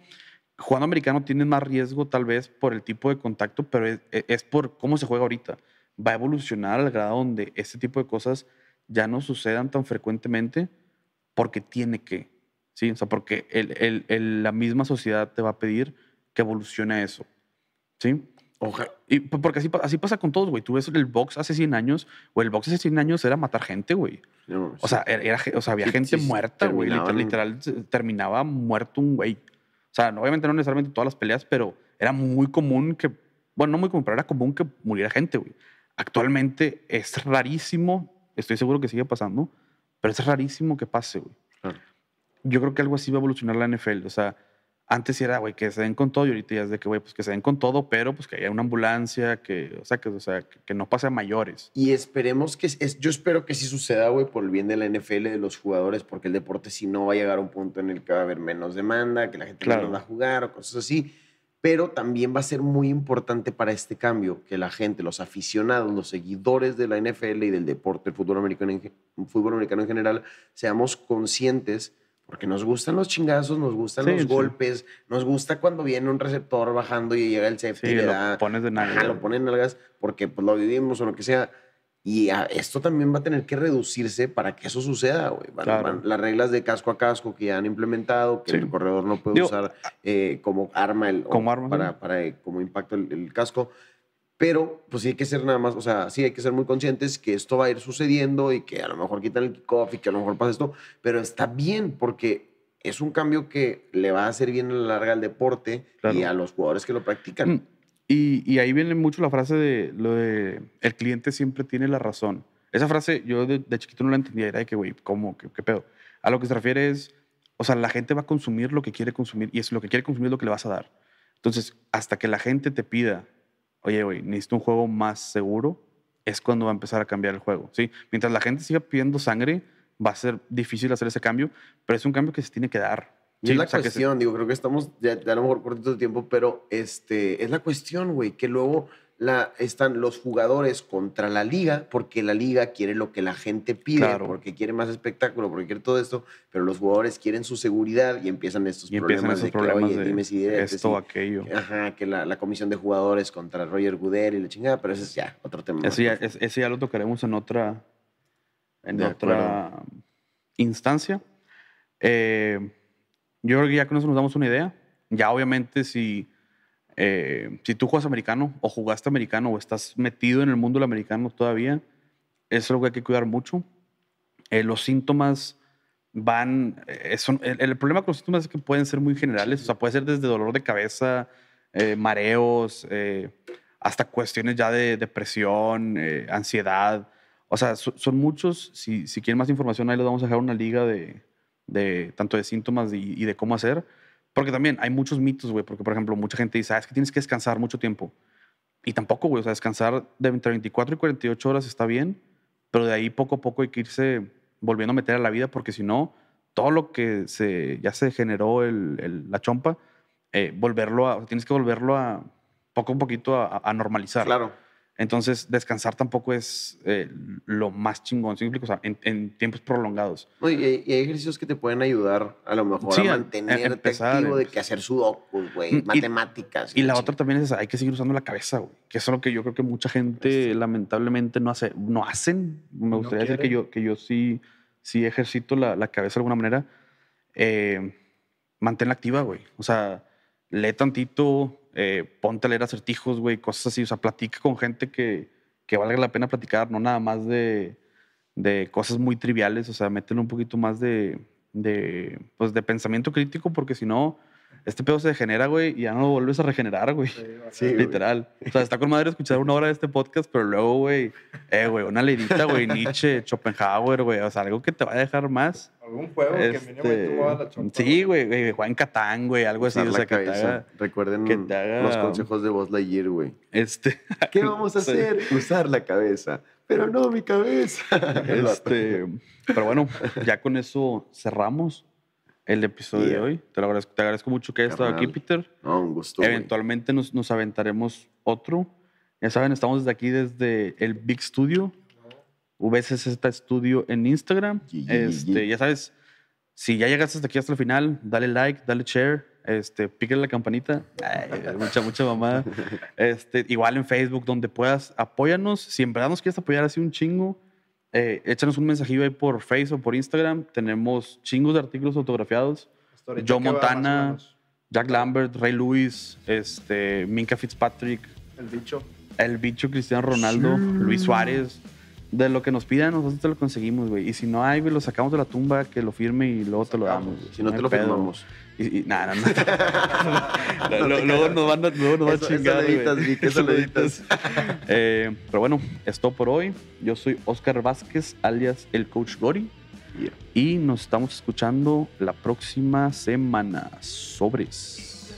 jugando americano tienes más riesgo tal vez por el tipo de contacto, pero es, e, es por cómo se juega ahorita. Va a evolucionar al grado donde este tipo de cosas ya no sucedan tan frecuentemente porque tiene que, ¿sí? O sea, porque el, el- el- la misma sociedad te va a pedir que evolucione eso, ¿sí? Ojalá. Y porque así, así pasa con todos, güey. Tú ves el box hace 100 años, o el box hace 100 años era matar gente, güey. No, O sea, era, o sea, había Sí, gente sí, muerta, güey. Literal, literal, terminaba muerto un güey. O sea, obviamente no necesariamente todas las peleas, pero era muy común que, bueno, no muy común, pero era común que muriera gente, güey. Actualmente es rarísimo, estoy seguro que sigue pasando, pero es rarísimo que pase, güey. Claro. Yo creo que algo así va a evolucionar la NFL. O sea, antes era, güey, que se den con todo y ahorita ya es de que, güey, pues que se den con todo, pero pues que haya una ambulancia, que, o sea, que, o sea, que, que no pase a mayores. Y esperemos que, es, yo espero que sí suceda, güey, por el bien de la NFL, de los jugadores, porque el deporte si no va a llegar a un punto en el que va a haber menos demanda, que la gente Claro. no va a jugar o cosas así. Pero también va a ser muy importante para este cambio que la gente, los aficionados, los seguidores de la NFL y del deporte, el fútbol americano en, fútbol americano en general, seamos conscientes, porque nos gustan los chingazos, nos gustan Sí, los sí. golpes, nos gusta cuando viene un receptor bajando y llega el safety Sí, y le lo da pones de Ajá, nalga. lo ponen en nalgas porque pues, lo vivimos o lo que sea. Y a- esto también va a tener que reducirse para que eso suceda, güey. Van- Claro. van las reglas de casco a casco que ya han implementado, que el corredor no puede Digo, usar eh, como arma, el, Como arma, para, para, eh, como impacto el, el casco. Pero, pues sí hay que ser nada más, o sea, sí hay que ser muy conscientes que esto va a ir sucediendo y que a lo mejor quitan el kickoff y que a lo mejor pasa esto, pero está bien porque es un cambio que le va a hacer bien a la larga al deporte Claro. y a los jugadores que lo practican. Mm, Y, y ahí viene mucho la frase de lo de el cliente siempre tiene la razón. Esa frase yo de, de chiquito no la entendía, era de que, güey, ¿cómo? ¿Qué, qué pedo? A lo que se refiere es, o sea, la gente va a consumir lo que quiere consumir y es lo que quiere consumir lo que le vas a dar. Entonces, hasta que la gente te pida, oye, güey, necesito un juego más seguro, es cuando va a empezar a cambiar el juego, ¿sí? Mientras la gente siga pidiendo sangre, va a ser difícil hacer ese cambio, pero es un cambio que se tiene que dar. Y Sí, es la o sea, que se- cuestión, digo, creo que estamos ya, ya a lo mejor cortitos de tiempo, pero este, es la cuestión, güey, que luego la, están los jugadores contra la liga, porque la liga quiere lo que la gente pide, Claro. porque quiere más espectáculo, porque quiere todo esto, pero los jugadores quieren su seguridad y empiezan estos y empiezan problemas esos de que, problemas oye, de dime si esto y- aquello. Ajá, que la, la comisión de jugadores contra Roger Goodell y la chingada, pero ese es ya otro tema. ya, es- ese ya lo tocaremos en otra, en De otra instancia. Eh, yo creo que ya con eso nos damos una idea. Ya obviamente si, eh, si tú juegas americano o jugaste americano o estás metido en el mundo del americano todavía, es algo que hay que cuidar mucho. Eh, los síntomas van... eh, son- el, el problema con los síntomas es que pueden ser muy generales. O sea, puede ser desde dolor de cabeza, eh, mareos, eh, hasta cuestiones ya de depresión, eh, ansiedad. O sea, so- son muchos. Si, si quieren más información, ahí les vamos a dejar una liga de, de tanto de síntomas y, y de cómo hacer. Porque también hay muchos mitos, güey. Porque, por ejemplo, mucha gente dice, ah, es que tienes que descansar mucho tiempo. Y tampoco, güey. O sea, descansar de entre 24 y 48 horas está bien, pero de ahí poco a poco hay que irse volviendo a meter a la vida, porque si no, todo lo que se, ya se generó el, el- la chompa, eh, volverlo a, o sea, tienes que volverlo a poco a poquito a, a normalizar. Claro. Entonces, descansar tampoco es eh, lo más chingón, ¿sí explico? O sea, en, en tiempos prolongados. No, y, hay, y hay ejercicios que te pueden ayudar a lo mejor Sí, a mantenerte empezar, activo, de que hacer sudokus, güey, Mm, y- matemáticas. Y la chingada. otra también es esa, hay que seguir usando la cabeza, güey. Que es lo que yo creo que mucha gente lamentablemente no hace, no hacen. Me No gustaría decir que yo, que yo sí, sí ejercito la, la cabeza de alguna manera. Eh, manténla activa, güey. O sea, lee tantito, eh, ponte a leer acertijos, güey, cosas así. O sea, platica con gente que, que valga la pena platicar, no nada más de, de cosas muy triviales. O sea, métele un poquito más de, de, pues, de pensamiento crítico, porque si no, este pedo se degenera, güey, y ya no lo vuelves a regenerar, güey. Sí, a güey. Literal. O sea, está con madre escuchar una hora de este podcast, pero luego, güey, eh, güey, una leidita, güey, Nietzsche, Schopenhauer, güey, o sea, algo que te va a dejar más. Algún juego que mínimo tú muevas la Este, chompa, sí, güey, güey, Juan Catán, güey, algo así, o la sea, que te cabeza. haga, Recuerden que te haga- los consejos de Buzz Lightyear, güey. este, ¿Qué vamos a [laughs] Sí. hacer? Usar la cabeza. Pero no mi cabeza. Este, pero bueno, ya con eso cerramos el episodio de Yeah. hoy. Te, lo agradezco, te agradezco mucho que hayas estado aquí. Peter. No, un gusto. Eventualmente nos, nos aventaremos otro. Ya saben, estamos desde aquí, desde el Big Studio, VCZ Studio en Instagram. Yi, yi, Este, ya sabes, si ya llegaste hasta aquí hasta el final, dale like, dale share, Este, píquenle la campanita. Ay, mucha, mucha mamada. [laughs] Este, igual en Facebook, donde puedas, apóyanos. Si en verdad nos quieres apoyar así un chingo, eh, échanos un mensajillo ahí por Facebook o por Instagram. Tenemos chingos de artículos autografiados. Ahorita, Joe ¿qué va, más o Montana? Jack Lambert, Ray Lewis, este, Minka Fitzpatrick, El bicho. el bicho Cristiano Ronaldo, Luis Suárez. De lo que nos pidan, nosotros te lo conseguimos, güey. Y si no hay, güey, lo sacamos de la tumba, que lo firme y luego te lo damos. güey. Si no te lo pedo. firmamos. Y, y nada, no, no. [laughs] Lo- luego nos van a, luego nos va a Eso- eso chingar. editas, eso editas. Eh, pero bueno, es todo por hoy. Yo soy Oscar Vázquez, alias el Coach Gori. Yeah. Y nos estamos escuchando la próxima semana. Sobres.